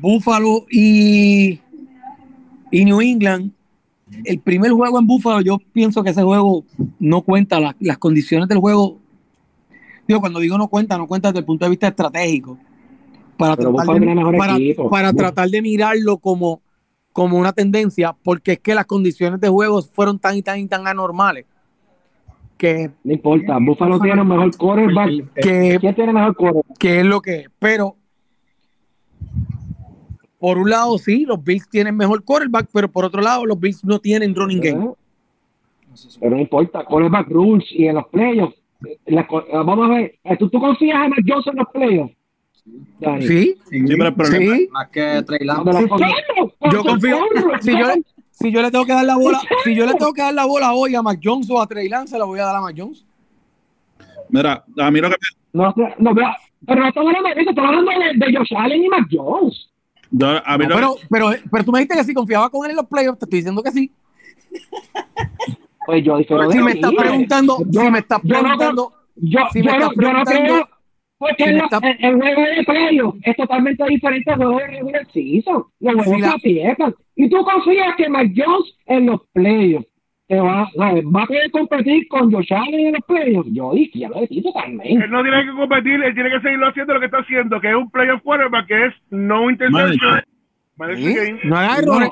Speaker 4: Buffalo y, y New England. El primer juego en Buffalo, yo pienso que ese juego no cuenta, la- las condiciones del juego. Digo, cuando digo no cuenta, no cuenta desde el punto de vista estratégico. Para,
Speaker 8: Pero
Speaker 4: tratar de, para, tratar de mirarlo como, como una tendencia, porque es que las condiciones de juego fueron tan y tan y tan anormales que,
Speaker 8: No importa, Buffalo tiene mejor quarterback.
Speaker 4: que
Speaker 8: ¿Quién tiene mejor quarterback?
Speaker 4: que es lo que es. Pero, por un lado, sí, los Bills tienen mejor quarterback, pero por otro lado, los Bills no tienen running game.
Speaker 8: Pero no importa, quarterback rules y en los playoffs la vamos a ver, ¿tú, tú confías en Mac Jones en los playoffs? Dani.
Speaker 4: Sí,
Speaker 2: Sí, pero el problema-
Speaker 4: sí.
Speaker 9: Más que Trey Lance.
Speaker 8: ¿Dónde la
Speaker 4: ¿Por
Speaker 8: confías?
Speaker 4: Yo confío. Si yo, le- si yo le tengo que dar la bola, si yo le tengo que dar la bola hoy a Mac Jones o a Trey Lance, se la voy a dar a Mac Jones.
Speaker 2: Mira, a mí lo que
Speaker 8: No, no, pero, pero no estamos hablando de eso, estamos hablando de, de Josh Allen y Mac Jones.
Speaker 2: Yo- a mí
Speaker 4: No,
Speaker 2: lo-
Speaker 4: pero, pero, pero tú me dijiste que si confiaba con él en los playoffs, te estoy diciendo que sí.
Speaker 8: Pues yo
Speaker 4: Si me estás preguntando,
Speaker 8: Yo-
Speaker 4: si me estás
Speaker 8: yo no-
Speaker 4: preguntando,
Speaker 8: Yo,
Speaker 4: Si me
Speaker 8: yo, no,
Speaker 4: estás
Speaker 8: yo no
Speaker 4: preguntando-
Speaker 8: creo, porque
Speaker 4: si
Speaker 8: la-
Speaker 4: estás-
Speaker 8: el, el juego de playoff es totalmente diferente al juego de regular season. Los juegos
Speaker 4: Si la-
Speaker 8: se aprietan. Y tú confías que Mac Jones en los playoffs te va, ¿sabes? va a poder competir con Josh Allen en los playoffs. Yo difiero de ti totalmente.
Speaker 3: Él no tiene que competir, él tiene que seguirlo haciendo lo que está haciendo, que es un playoff quarterback, que es no game.
Speaker 4: no hagas errores.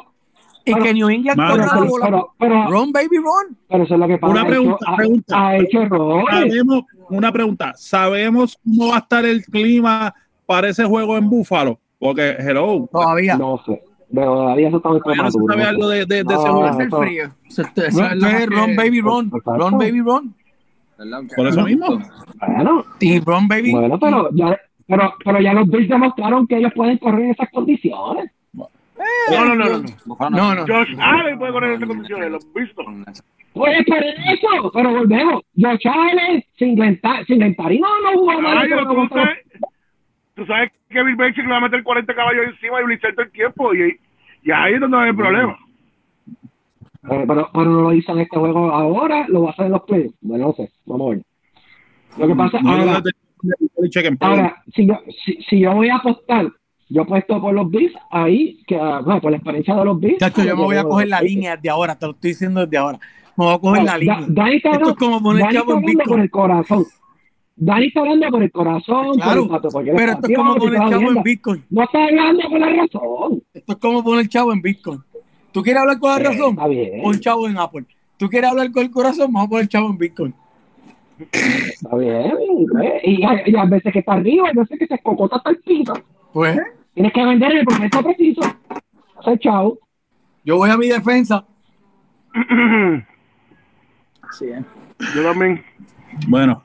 Speaker 4: Y
Speaker 8: Pero-
Speaker 4: que New England corra la
Speaker 8: pero,
Speaker 4: bola.
Speaker 8: pero, pero,
Speaker 4: Run, baby, run.
Speaker 8: pero eso es lo que pasa.
Speaker 2: Una
Speaker 8: ha hecho-
Speaker 2: pregunta,
Speaker 8: ha,
Speaker 2: pregunta.
Speaker 8: ha hecho errores.
Speaker 2: sabemos, una pregunta, ¿sabemos cómo va a estar el clima para ese juego en Búfalo? Porque, hello,
Speaker 4: Todavía.
Speaker 8: No sé. Pero todavía eso está muy
Speaker 2: todavía sabe
Speaker 8: no
Speaker 2: algo de, de- de ese
Speaker 8: No,
Speaker 2: juego.
Speaker 9: Es el
Speaker 8: pero-
Speaker 9: frío. Eso, eso es más
Speaker 4: run,
Speaker 9: que-
Speaker 4: baby.
Speaker 8: Exacto.
Speaker 4: Run, baby.
Speaker 9: ¿verdad?
Speaker 2: Por eso mismo.
Speaker 8: Bueno,
Speaker 4: Y run, baby.
Speaker 8: Bueno, pero ya, pero, pero ya los Bills demostraron que ellos pueden correr en esas condiciones.
Speaker 3: No, no, no, no. no.
Speaker 4: No, no.
Speaker 3: Josh Allen puede correr en esas condiciones, lo he visto.
Speaker 8: Pues por eso, pero volvemos. Josh Allen, Singletary, Singletary no, no jugó mal.
Speaker 3: Tú, sabes, que Bill Belichick le va a meter 40 caballos encima y blitzar todo el tiempo, y, y ahí es donde hay el problema.
Speaker 8: Eh, pero, pero no lo hizo en este juego ahora, lo va a hacer en los playoffs. Bueno, no sé, vamos a ver. Lo que pasa,
Speaker 2: No,
Speaker 8: ahora, si, yo, si, si yo voy a apostar, yo apuesto por los Bills ahí, que, ah, bueno, por la experiencia de los Bills.
Speaker 4: Chacho, yo me voy a coger la línea desde ahora, te lo estoy diciendo desde ahora. Me voy a coger la
Speaker 8: Da-
Speaker 4: línea.
Speaker 8: Dani está
Speaker 4: Esto es como poner chavo en
Speaker 8: el corazón. Dani está hablando por el corazón,
Speaker 4: Claro,
Speaker 8: por el pato, porque él
Speaker 4: pero esto es como poner chavo en. Bitcoin.
Speaker 8: No está hablando por la razón.
Speaker 4: Esto es como poner chavo en Bitcoin. ¿Tú quieres hablar con la
Speaker 8: Eh,
Speaker 4: razón?
Speaker 8: está bien.
Speaker 4: Pon chavo en Apple. ¿Tú quieres hablar con el corazón? Vamos a poner chavo en Bitcoin.
Speaker 8: Está bien. y, Y, hay- y a veces que está arriba, hay veces que se cocota hasta el piso.
Speaker 4: Pues
Speaker 8: Tienes que vender en el momento preciso. O sea, chao.
Speaker 4: yo voy a mi defensa.
Speaker 9: Sí, eh.
Speaker 3: Yo también.
Speaker 2: Bueno,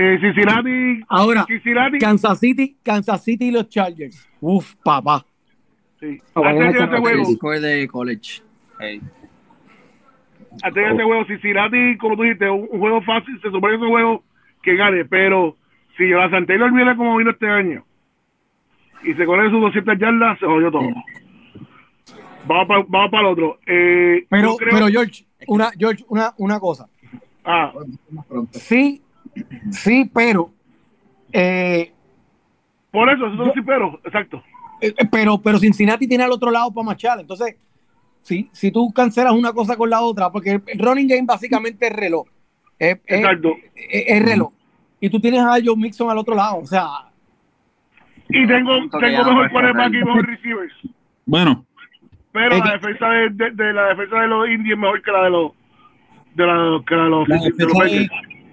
Speaker 3: Eh, Cincinnati,
Speaker 4: Ahora,
Speaker 3: Cincinnati,
Speaker 4: Kansas City, Kansas City y los Chargers. Uf, papá.
Speaker 3: sí. Antes de
Speaker 8: eso
Speaker 3: ese juego,
Speaker 9: de college. Hey.
Speaker 3: antes de ese juego, Cincinnati, como tú dijiste, un, un juego fácil, se supone que es un juego que gane, pero si Jonathan Taylor viene como vino este año y se corre sus 200 yardas, se jodió todo. Vamos para vamos el otro. Eh,
Speaker 4: Pero,
Speaker 3: creo-
Speaker 4: pero George, una, George, una, una cosa.
Speaker 3: ah,
Speaker 4: Sí, sí, pero, eh,
Speaker 3: por eso, eso es sí, pero, exacto.
Speaker 4: eh, pero, pero Cincinnati tiene al otro lado para marchar. Entonces, si, si tú cancelas una cosa con la otra, porque el running game básicamente es reloj. Es,
Speaker 3: Exacto.
Speaker 4: es- es reloj. Y tú tienes a Joe Mixon al otro lado. O sea,
Speaker 3: Y tengo, tengo mejor quarterback y mejor receivers.
Speaker 2: bueno,
Speaker 3: Pero
Speaker 4: Es
Speaker 3: la
Speaker 4: que-
Speaker 3: defensa de, de, de la defensa de los indios es mejor que la de los de la, que la de los,
Speaker 2: la
Speaker 3: de los.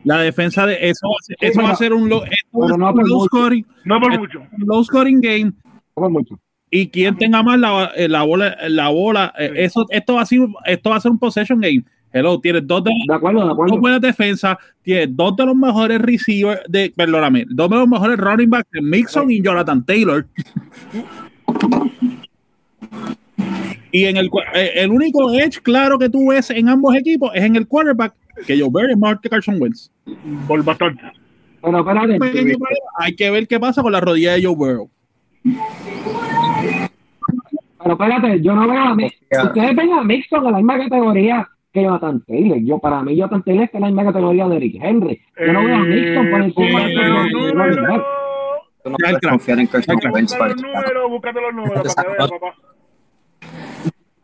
Speaker 2: La defensa de eso, va a ser- eso va a ser un low,
Speaker 8: no
Speaker 2: low scoring,
Speaker 3: No por
Speaker 2: es
Speaker 3: mucho.
Speaker 2: un low scoring game
Speaker 8: No mucho.
Speaker 2: y quien tenga más la, eh, la bola, la bola, eh, eso, esto va a ser, esto va a ser un possession game. Hello, tienes dos de,
Speaker 8: De acuerdo, de acuerdo.
Speaker 2: dos buenas defensas, tienes dos de los mejores receivers de, perdóname, dos de los mejores running backs de Mixon y Jonathan Taylor. Y en el, eh, el único edge claro que tú ves en ambos equipos es en el quarterback, que Joe Barry es mejor que Carson Wentz.
Speaker 3: Por bastante.
Speaker 8: Pero espérate.
Speaker 2: Problema, Hay que ver qué pasa con la rodilla de Joe Burrow.
Speaker 8: Pero espérate, yo no veo a Mixon. Ustedes ven a Mixon en la misma categoría que Jonathan Taylor. Yo, para mí, Jonathan Taylor está en la misma categoría de Eric Henry. Yo no veo a Mixon por encima de
Speaker 3: Eh,
Speaker 8: backs.
Speaker 9: Tú no puedes confiar en Carson Wentz
Speaker 3: búscate
Speaker 9: para
Speaker 3: los números, búscate los números
Speaker 9: Te
Speaker 3: para que veas,
Speaker 9: sacó.
Speaker 3: papá.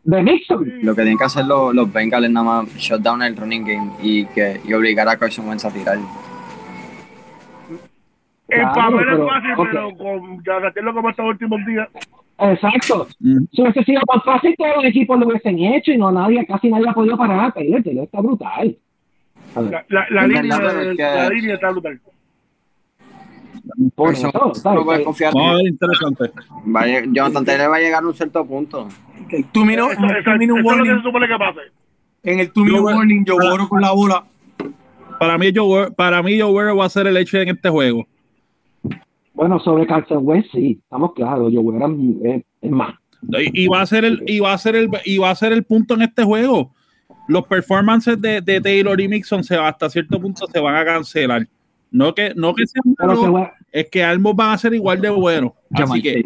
Speaker 8: De Mixon.
Speaker 9: Lo que tienen que hacer los, los Bengals es nada más shutdown el running game y, que, y obligar a Carson Wentz a tirar.
Speaker 3: El
Speaker 8: Claro,
Speaker 3: papel
Speaker 8: pero-
Speaker 3: es fácil,
Speaker 8: ok.
Speaker 3: pero con hacerlo como estos últimos días.
Speaker 8: Exacto.
Speaker 2: Mm.
Speaker 8: Si hubiese sido tan fácil, todos los equipos lo hubiesen hecho y no nadie, casi nadie ha podido parar a Taylor. Taylor está brutal.
Speaker 3: La, la, la línea,
Speaker 9: es que-
Speaker 3: la línea está brutal.
Speaker 8: Por eso,
Speaker 9: no puedes confiar.
Speaker 2: A ver, interesante.
Speaker 9: Va Jonathan Taylor va a llegar a un cierto punto.
Speaker 4: el two minute,
Speaker 3: Eso,
Speaker 4: en
Speaker 3: eso-
Speaker 4: el two minute
Speaker 3: eso es lo que se pase.
Speaker 4: en el two minute warning, yo borro con la bola.
Speaker 2: Para mí, Joe, para mí, Joe Burrow va a ser el hecho en este juego.
Speaker 8: Bueno, sobre Carson Wentz, sí, estamos claros. Yo era es, es más.
Speaker 2: Y, y va a ser el, y va a ser el, y va a ser el punto en este juego. Los performances de, de Taylor y Mixon se, hasta cierto punto se van a cancelar. No que, no que sean malos, es que ambos van a ser igual de buenos. Así que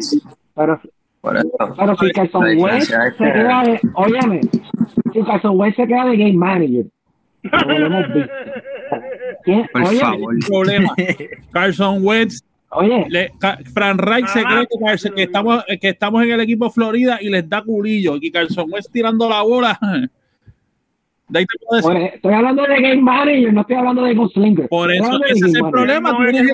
Speaker 8: pero, pero si Carson
Speaker 9: es
Speaker 8: se
Speaker 9: que-
Speaker 8: queda de, óyeme, si Carson Wentz se queda de game manager, como lo hemos visto. ¿Quién-
Speaker 9: Por
Speaker 8: oye,
Speaker 9: favor.
Speaker 2: problema. Carson Wentz,
Speaker 8: oye,
Speaker 2: le- Ca- Fran Reich se cree que, Carson- que estamos, que estamos en el equipo Florida y les da culillo. Y Carson Wentz tirando la bola. De ahí te puedo decir,
Speaker 8: por- estoy hablando de game manager, no estoy hablando de gunslinger.
Speaker 2: Por eso, ese es el
Speaker 8: manager.
Speaker 2: problema.
Speaker 3: No,
Speaker 2: eres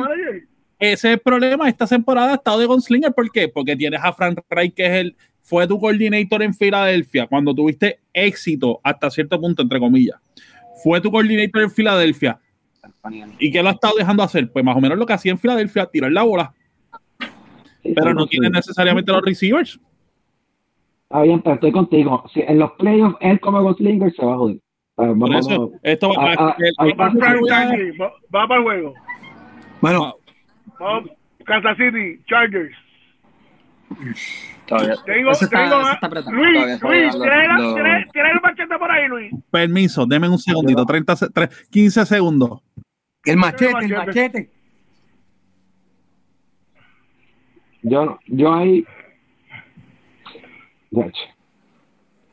Speaker 2: ese es el problema. Esta temporada ha estado de Gunslinger. ¿Por qué? Porque tienes a Frank Reich, que es el, fue tu coordinator en Filadelfia cuando tuviste éxito hasta cierto punto, entre comillas. Fue tu coordinator en Filadelfia. ¿Y qué lo ha estado dejando hacer? Pues más o menos lo que hacía en Filadelfia, tirar la bola.
Speaker 8: Sí,
Speaker 2: Pero no tiene necesariamente los receivers.
Speaker 8: Está bien, pero estoy contigo. Si en los playoffs él como gunslinger se va a joder. Ah,
Speaker 2: Por
Speaker 8: vamos-
Speaker 2: eso, esto va,
Speaker 8: Ah,
Speaker 2: el-
Speaker 8: ah,
Speaker 2: el-
Speaker 3: va, va para juego.
Speaker 4: Bueno,
Speaker 3: Vamos, Kansas City, Chargers.
Speaker 9: Todavía.
Speaker 3: Tengo,
Speaker 9: está, está.
Speaker 3: Luis,
Speaker 9: Todavía
Speaker 3: Luis, tira el machete por ahí, Luis.
Speaker 2: permiso, denme un segundito, 30, se- tre- 15 segundos.
Speaker 4: el machete, el machete.
Speaker 8: Yo, yo ahí.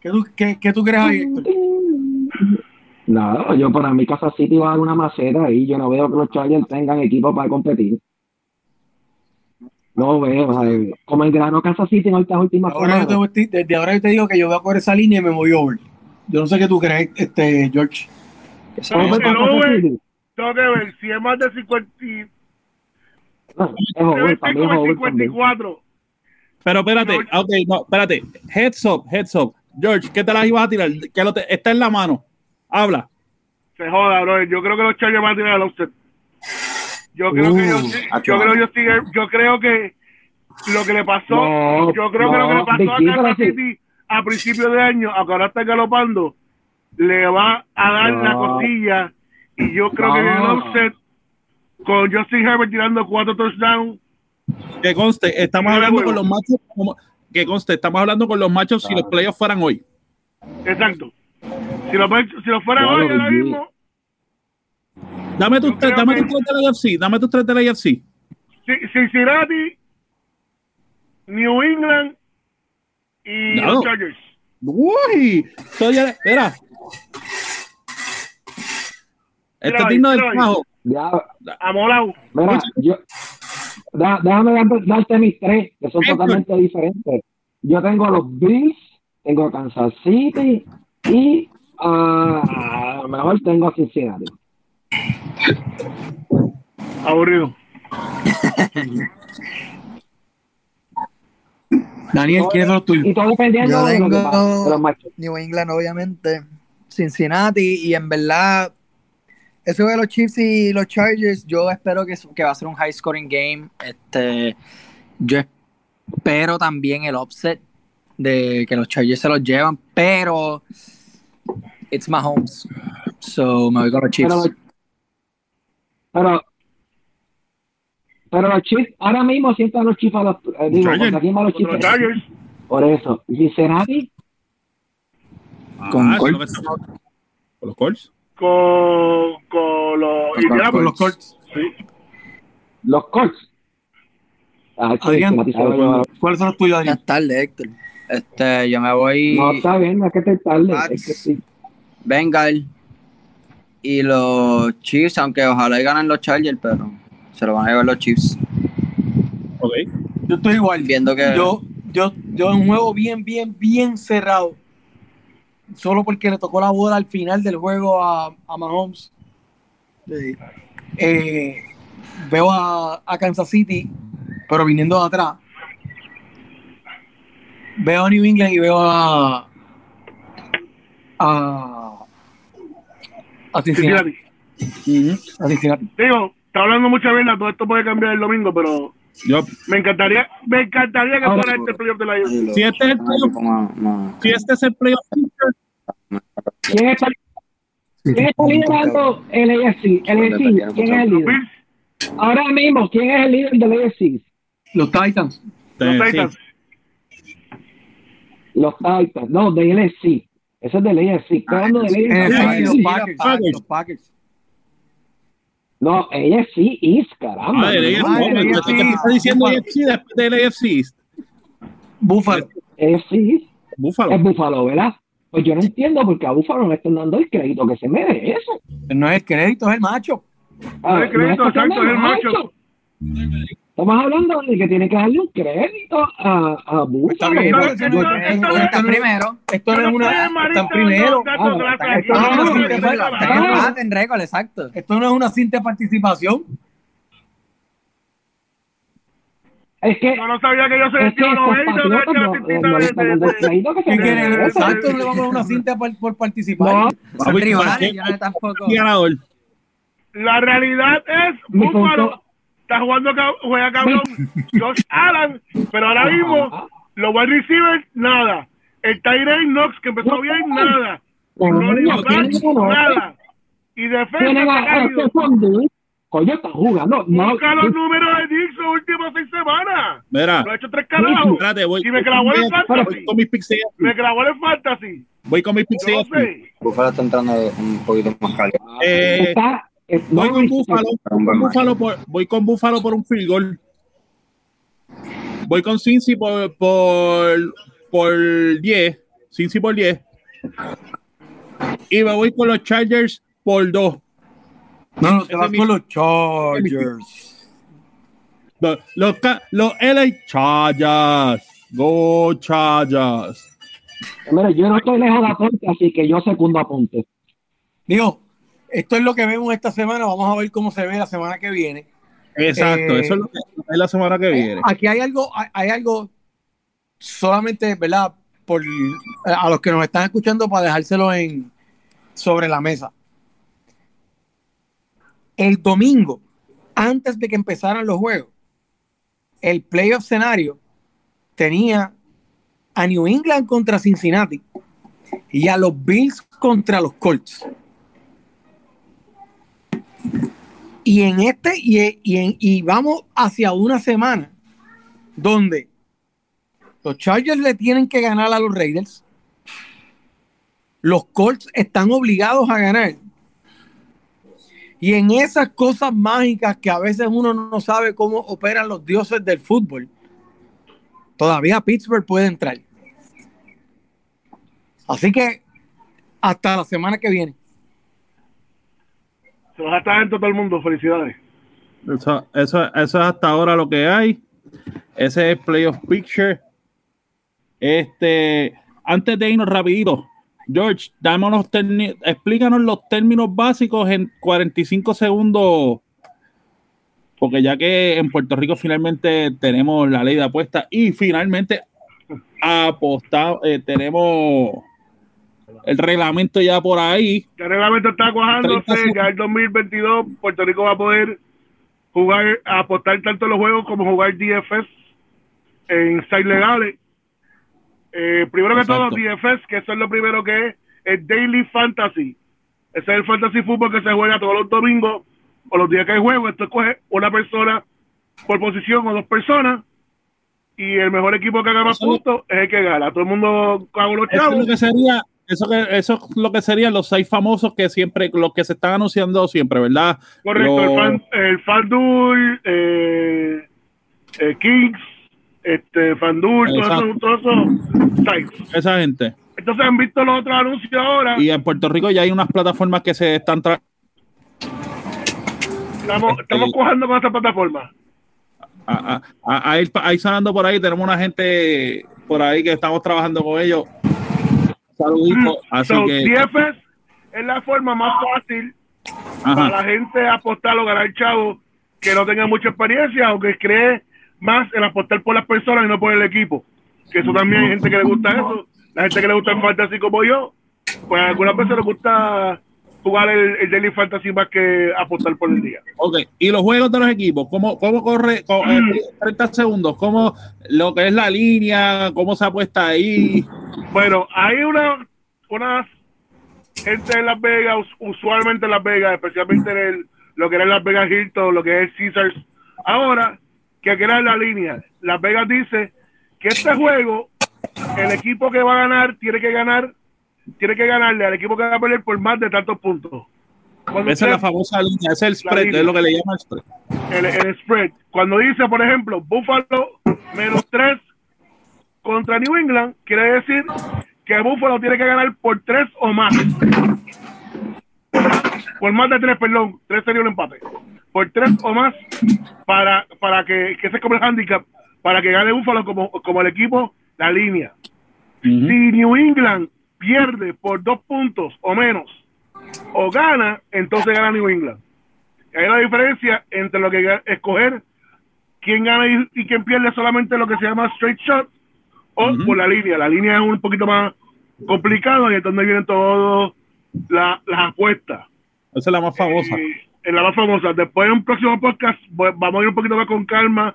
Speaker 4: ¿Qué tú, qué, qué tú crees ahí, Héctor?
Speaker 8: Nada, yo para mí Casa City va a dar una maceta y yo no veo que los Chargers tengan equipo para competir. No veo, como el grano Kansas City en estas últimas
Speaker 4: Ahora yo te, desde ahora yo te digo que yo voy a correr esa línea y me voy over. Yo no sé qué tú crees, este, George.
Speaker 8: ¿Cómo fue
Speaker 3: el
Speaker 8: con Kansas
Speaker 3: over.
Speaker 8: City?
Speaker 3: Tengo que ver si es más de 50 y-
Speaker 8: No, es over, para mí es
Speaker 3: como el
Speaker 8: over también.
Speaker 3: 54.
Speaker 2: Pero espérate,
Speaker 3: George.
Speaker 2: ok, no, espérate. Heads up, heads up. George, ¿qué te las ibas a tirar? Que lo te- está en la mano. Habla.
Speaker 3: Se joda, bro. Yo creo que los Chargers van a tirar el offset. Yo creo que yo,
Speaker 9: Uh,
Speaker 3: yo creo yo, yo creo que lo que le pasó,
Speaker 8: No,
Speaker 3: yo creo que lo que le pasó a Kansas. City a principios de año, a que ahora está galopando, le va a dar
Speaker 8: No.
Speaker 3: la costilla. Y yo creo que en el offset, con Justin Herbert tirando cuatro touchdowns,
Speaker 2: Que conste, estamos hablando con los machos. como- que conste, estamos hablando con los machos si los playoffs fueran hoy.
Speaker 3: exacto. Si lo, si lo fuera hoy ahora mismo,
Speaker 2: Dame tus tres, dame tus tres de la UFC. Dame tus tres de la UFC.
Speaker 3: Ci- Cincinnati, New England y
Speaker 2: No.
Speaker 3: los Chargers.
Speaker 2: Uy, todavía, espera. Este digno del trabajo.
Speaker 8: Ya,
Speaker 3: Amolao.
Speaker 8: mira, yo, da- déjame dar- darte mis tres, que son totalmente diferentes. Yo tengo los Bills, tengo Kansas City y ah, a lo mejor tengo a Cincinnati.
Speaker 3: Aburrido.
Speaker 4: Daniel, ¿quiénes son los tuyos?
Speaker 8: Y todo dependiendo
Speaker 5: Yo
Speaker 8: de, lo que
Speaker 5: tengo-
Speaker 8: pasa, de los matches.
Speaker 5: New England, obviamente. Cincinnati. Y en verdad, eso de los Chiefs y los Chargers, yo espero que, que va a ser un high scoring game. Este, yo espero también el upset de que los Chargers se los llevan, pero it's Mahomes. So me voy con los Chiefs.
Speaker 8: Pero, pero, pero los Chiefs, ahora mismo sientan los Chiefs a los, eh, digo,
Speaker 2: Chargers.
Speaker 8: contra quién van los
Speaker 3: los
Speaker 8: Chiefs.
Speaker 3: Chargers.
Speaker 8: Por eso. Y Cincinnati,
Speaker 2: Ah,
Speaker 9: Con Colts.
Speaker 2: Con los Colts.
Speaker 3: Con, con los
Speaker 9: Con
Speaker 3: Indianapolis.
Speaker 4: Con los Colts.
Speaker 3: Sí.
Speaker 8: los Colts. Ah,
Speaker 4: Adrián. ¿cuáles son los tuyos,
Speaker 5: Ya
Speaker 4: Adrián?
Speaker 5: es tarde, Héctor. Este, yo me voy
Speaker 8: No, está bien, no es que esté tarde.
Speaker 5: Pats.
Speaker 8: Es que sí.
Speaker 5: Bengal y los Chiefs, aunque ojalá y ganen los Chargers, pero se lo van a llevar los Chiefs.
Speaker 2: Ok.
Speaker 4: Yo estoy igual.
Speaker 5: Viendo que
Speaker 4: Yo, yo, yo un juego bien, bien, bien cerrado. Solo porque le tocó la bola al final del juego a, a Mahomes. Eh, veo a, a Kansas City, pero viniendo de atrás. Veo a New England y veo a. a. a Cincinnati.
Speaker 3: Cincinnati.
Speaker 4: A Cincinnati.
Speaker 3: Digo, está hablando mucha verdad, todo esto puede cambiar el domingo, pero
Speaker 2: Yo,
Speaker 3: me encantaría, me encantaría que
Speaker 8: Ahora,
Speaker 3: fuera este playoff de la UFC.
Speaker 2: si este es el playoff,
Speaker 9: Más- más-
Speaker 2: si este es el playoff
Speaker 8: ¿Quién está?
Speaker 11: ¿Quién está liderando el AFC? El AFC, ¿quién es el líder? Ahora mismo, ¿quién es el líder del AFC?
Speaker 4: Los Titans.
Speaker 3: Los. Titans.
Speaker 11: Los Titans, no, del AFC. Ese es del AFC. Estoy hablando del
Speaker 4: Eh,
Speaker 11: AFC.
Speaker 4: los
Speaker 5: sí,
Speaker 4: Packers.
Speaker 2: Packers.
Speaker 4: Los Packers.
Speaker 11: No, AFC East, caramba.
Speaker 2: Ah, el AFC,
Speaker 4: el
Speaker 2: ¿qué
Speaker 4: AFC.
Speaker 2: está diciendo AFC después del AFC?
Speaker 4: Buffalo.
Speaker 11: AFC East
Speaker 2: Búfalo.
Speaker 11: es Buffalo, ¿verdad? Pues yo no entiendo por qué a Buffalo no le están dando el crédito que se merece.
Speaker 4: No es el crédito, es el macho.
Speaker 11: Ah,
Speaker 3: No es crédito,
Speaker 11: es que
Speaker 3: exacto, es el macho.
Speaker 11: Estamos hablando de que tiene que darle un crédito a, a Buffalo.
Speaker 4: Está
Speaker 3: no-
Speaker 5: Está primero.
Speaker 4: Esto no es una.
Speaker 3: de
Speaker 4: primero.
Speaker 11: esto no es una cinta-
Speaker 3: de la
Speaker 5: Está
Speaker 3: calle.
Speaker 5: empate en récord, exacto.
Speaker 4: Esto no es una simple participación.
Speaker 11: Es que
Speaker 3: Yo no sabía que yo soy el
Speaker 11: Es que no-
Speaker 4: ¿Qué quiere?
Speaker 11: merece.
Speaker 4: Exacto, no le vamos a dar una cinta por, por participar.
Speaker 11: No,
Speaker 5: Son rivales, yo no tampoco.
Speaker 3: La realidad es Búfalo está jugando juega cabrón Josh Allen, pero ahora mismo los wide receivers nada. El Tyrone Knox que empezó bien nada. Ronnie
Speaker 11: uno,
Speaker 3: nada. Y defensa
Speaker 11: este. Coño, está jugando. No,
Speaker 3: Busca los números de Dix las últimas seis semanas.
Speaker 2: Mira,
Speaker 3: Lo ha hecho tres carajos.
Speaker 2: espérate, voy,
Speaker 3: Y me clavó el
Speaker 2: voy
Speaker 3: fantasy.
Speaker 2: con mis pixels.
Speaker 3: Me grabó el fantasy.
Speaker 2: Voy con mis
Speaker 3: sé.
Speaker 8: Búfalo está entrando un poquito más caliente.
Speaker 2: Eh,
Speaker 11: está,
Speaker 2: voy
Speaker 11: no,
Speaker 2: con Búfalo, voy con Búfalo por, voy con Búfalo por un field goal. Voy con Cincy por, por, por 10. Cincy por 10. Y me voy con los Chargers por 2.
Speaker 4: No, no, te vas con los Chargers.
Speaker 2: Los, los, ca- los LA Chargers. Go Chargers.
Speaker 11: Mira, yo no estoy lejos de apunte, así que yo secundo apunte.
Speaker 4: Digo, esto es lo que vemos esta semana. Vamos a ver cómo se ve la semana que viene.
Speaker 2: Exacto,
Speaker 4: Eh,
Speaker 2: eso es lo que es la semana que viene.
Speaker 4: Aquí hay algo, hay, hay algo solamente, ¿verdad? Por a los que nos están escuchando para dejárselo en sobre la mesa. El domingo, antes de que empezaran los juegos, el playoff escenario tenía a New England contra Cincinnati y a los Bills contra los Colts. Y en este, y, y, en- y vamos hacia una semana donde los Chargers le tienen que ganar a los Raiders. Los Colts están obligados a ganar. Y en esas cosas mágicas que a veces uno no sabe cómo operan los dioses del fútbol, todavía Pittsburgh puede entrar. Así que hasta la semana que viene.
Speaker 3: Se dentro todo el mundo. Felicidades.
Speaker 2: Eso, eso, eso es hasta ahora lo que hay. Ese es Playoff Picture. Este, antes de irnos rapidito, George, terni- explícanos los términos básicos en 45 segundos. Porque ya que en Puerto Rico finalmente tenemos la ley de apuestas y finalmente apostado, eh, tenemos el reglamento ya por ahí.
Speaker 3: El reglamento está cuajándose.
Speaker 2: 30
Speaker 3: Ya el 2022 Puerto Rico va a poder jugar, apostar tanto los juegos como jugar DFS en sites legales. Eh, primero que
Speaker 2: Exacto.
Speaker 3: todo, DFS, que eso es lo primero que es, es Daily Fantasy. Ese es el fantasy fútbol que se juega todos los domingos o los días que hay juego. Esto escoge una persona por posición o dos personas. Y el mejor equipo que haga más puntos es el que gana. Todo el mundo cago los
Speaker 2: Eso es
Speaker 3: chavos.
Speaker 2: lo que sería, eso que, eso es lo que serían los seis famosos que siempre, los que se están anunciando siempre, ¿verdad?
Speaker 3: Correcto,
Speaker 2: Los-
Speaker 3: el, fan, el FanDuel, eh, eh, Kings, este, FanDuel, todos
Speaker 2: Exacto.
Speaker 3: esos, todos esos sites.
Speaker 2: esa gente.
Speaker 3: Entonces han visto los otros anuncios ahora.
Speaker 2: Y en Puerto Rico ya hay unas plataformas que se están tra-
Speaker 3: Estamos,
Speaker 2: este-
Speaker 3: estamos cojando con esta plataforma.
Speaker 2: a, a- a- a ir, pa- a ir sonando por ahí. Tenemos una gente por ahí que estamos trabajando con ellos. Saluditos. Así
Speaker 3: So,
Speaker 2: que.
Speaker 3: DFS es la forma más fácil para la gente apostar o ganar chavo que no tenga mucha experiencia o que cree más en apostar por las personas y no por el equipo. Que eso también hay gente que le gusta eso. La gente que le gusta el fantasy como yo, pues a algunas veces le gusta jugar el, el Daily Fantasy más que apostar por el día.
Speaker 2: Ok, y los juegos de los equipos, ¿cómo, cómo corre? co- eh, 30 segundos, ¿cómo lo que es la línea? ¿Cómo se apuesta ahí?
Speaker 3: Bueno, hay una, unas gente en Las Vegas, us- usualmente en Las Vegas, especialmente en el, lo que era Las Vegas Hilton, lo que es Caesars, ahora que era la línea. Las Vegas dice que este juego, el equipo que va a ganar tiene que ganar, tiene que ganarle al equipo que va a perder por más de tantos puntos. Cuando
Speaker 2: Esa es la famosa línea, ese es el spread,
Speaker 3: línea.
Speaker 2: es lo que le llaman el spread.
Speaker 3: el, el spread. Cuando dice, por ejemplo, Buffalo menos 3 contra New England, quiere decir que Buffalo tiene que ganar por 3 o más. Por más de 3, perdón. 3 sería un empate. Por 3 o más para, para que, que ese es como el handicap, para que gane Buffalo como, como el equipo, la línea. Si New England pierde por 2 puntos o menos, o gana, entonces gana New England. Hay la diferencia entre lo que escoger quién gana y, y quién pierde solamente lo que se llama straight shot o por la línea. La línea es un poquito más complicado y es donde vienen todas la- las apuestas.
Speaker 2: Esa es la más famosa.
Speaker 3: Eh, en la más famosa. Después en un próximo podcast vamos a ir un poquito más con calma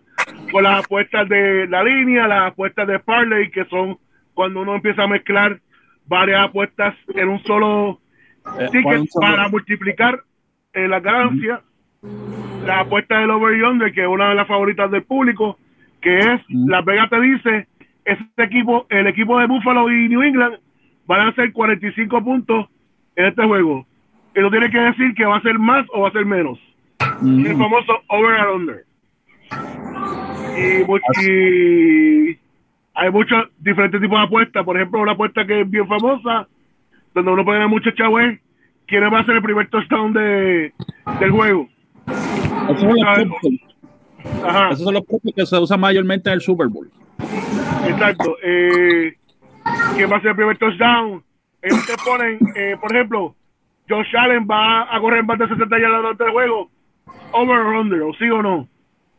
Speaker 3: con las apuestas de la línea, las apuestas de parlay, que son cuando uno empieza a mezclar varias apuestas en un solo
Speaker 2: Eh,
Speaker 3: ticket para multiplicar eh, las ganancias. La apuesta del over y under, que es una de las favoritas del público, que es Las Vegas te dice, este equipo, el equipo de Buffalo y New England van a hacer 45 puntos en este juego. Eso tiene que decir que va a ser más o va a ser menos. El famoso over and under. Y, y hay muchos diferentes tipos de apuestas. Por ejemplo, una apuesta que es bien famosa, donde uno puede ganar mucho chavos, quién va a ser el primer touchdown de, del juego.
Speaker 2: Esos son los.
Speaker 3: Ajá.
Speaker 2: Esos son los que se usan mayormente en el Super Bowl.
Speaker 3: Exacto. Eh, ¿Quién va a ser el primer touchdown? Ellos te ponen, eh, por ejemplo, Josh Allen va a correr más de 60 yardas durante el juego. Over or under, o sí o no.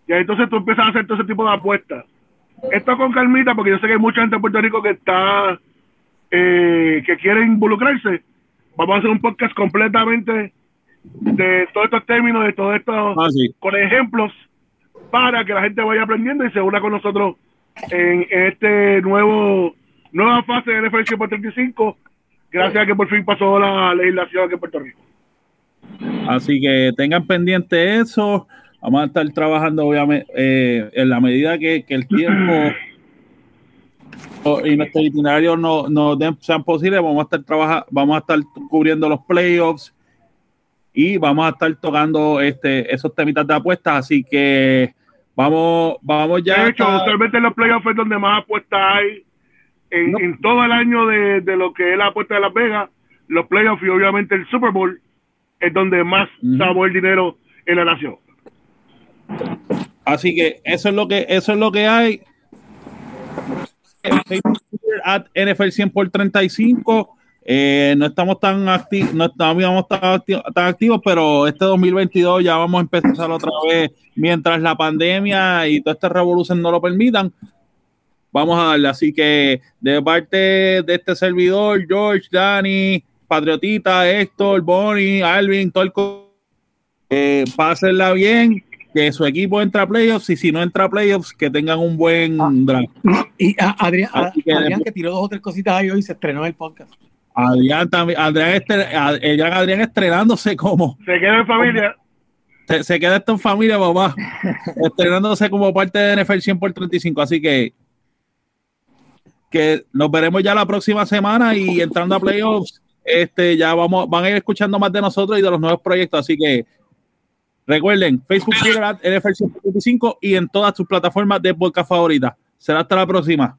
Speaker 3: Y ahí entonces tú empiezas a hacer todo ese tipo de apuestas. Esto con calmita, porque yo sé que hay mucha gente en Puerto Rico que está, eh, que quiere involucrarse. Vamos a hacer un podcast completamente de todos estos términos, de todo esto,
Speaker 2: Ah, sí.
Speaker 3: con ejemplos, para que la gente vaya aprendiendo y se una con nosotros en, en este nuevo nueva fase de NFL 135, gracias a que por fin pasó la legislación aquí en Puerto Rico.
Speaker 2: Así que tengan pendiente eso. Vamos a estar trabajando, obviamente, eh, en la medida que, que el tiempo y nuestros itinerarios no, no den- sean posibles. Vamos a estar trabajando, vamos a estar cubriendo los playoffs y vamos a estar tocando este esos temitas de apuestas. Así que vamos, vamos ya.
Speaker 3: de hecho, usualmente en los playoffs es donde más apuestas hay en, en todo el año de, de lo que es la apuesta de Las Vegas, los playoffs y obviamente el Super Bowl es donde más va a mover dinero en la nación.
Speaker 2: Así que eso es lo que eso es lo que hay. At NFL 100 por 35. Eh, no estamos tan activos, no estamos tan, acti- tan activos, pero este 2022 ya vamos a empezar otra vez mientras la pandemia y toda esta revolución no lo permitan. Vamos a darle. Así que de parte de este servidor, George, Dani, Patriotita, Héctor, Bonnie, Alvin, todo el eh, pásenla bien, que su equipo entra a playoffs y si no entra a playoffs, que tengan un buen draft.
Speaker 4: Y a- Adrián, a-
Speaker 2: que
Speaker 4: Adrián que tiró dos o tres cositas ahí hoy y se estrenó en el podcast.
Speaker 2: Adrián también, Adrián, estre- Ad- el gran Adrián estrenándose como
Speaker 3: Se queda en familia.
Speaker 2: se, se queda esto en familia, mamá, estrenándose como parte de NFL 100 por 35. Así que que nos veremos ya la próxima semana y entrando a playoffs, este ya vamos, van a ir escuchando más de nosotros y de los nuevos proyectos. Así que recuerden, Facebook, Twitter, at NFL 135 y en todas sus plataformas de podcast favoritas. Será hasta la próxima.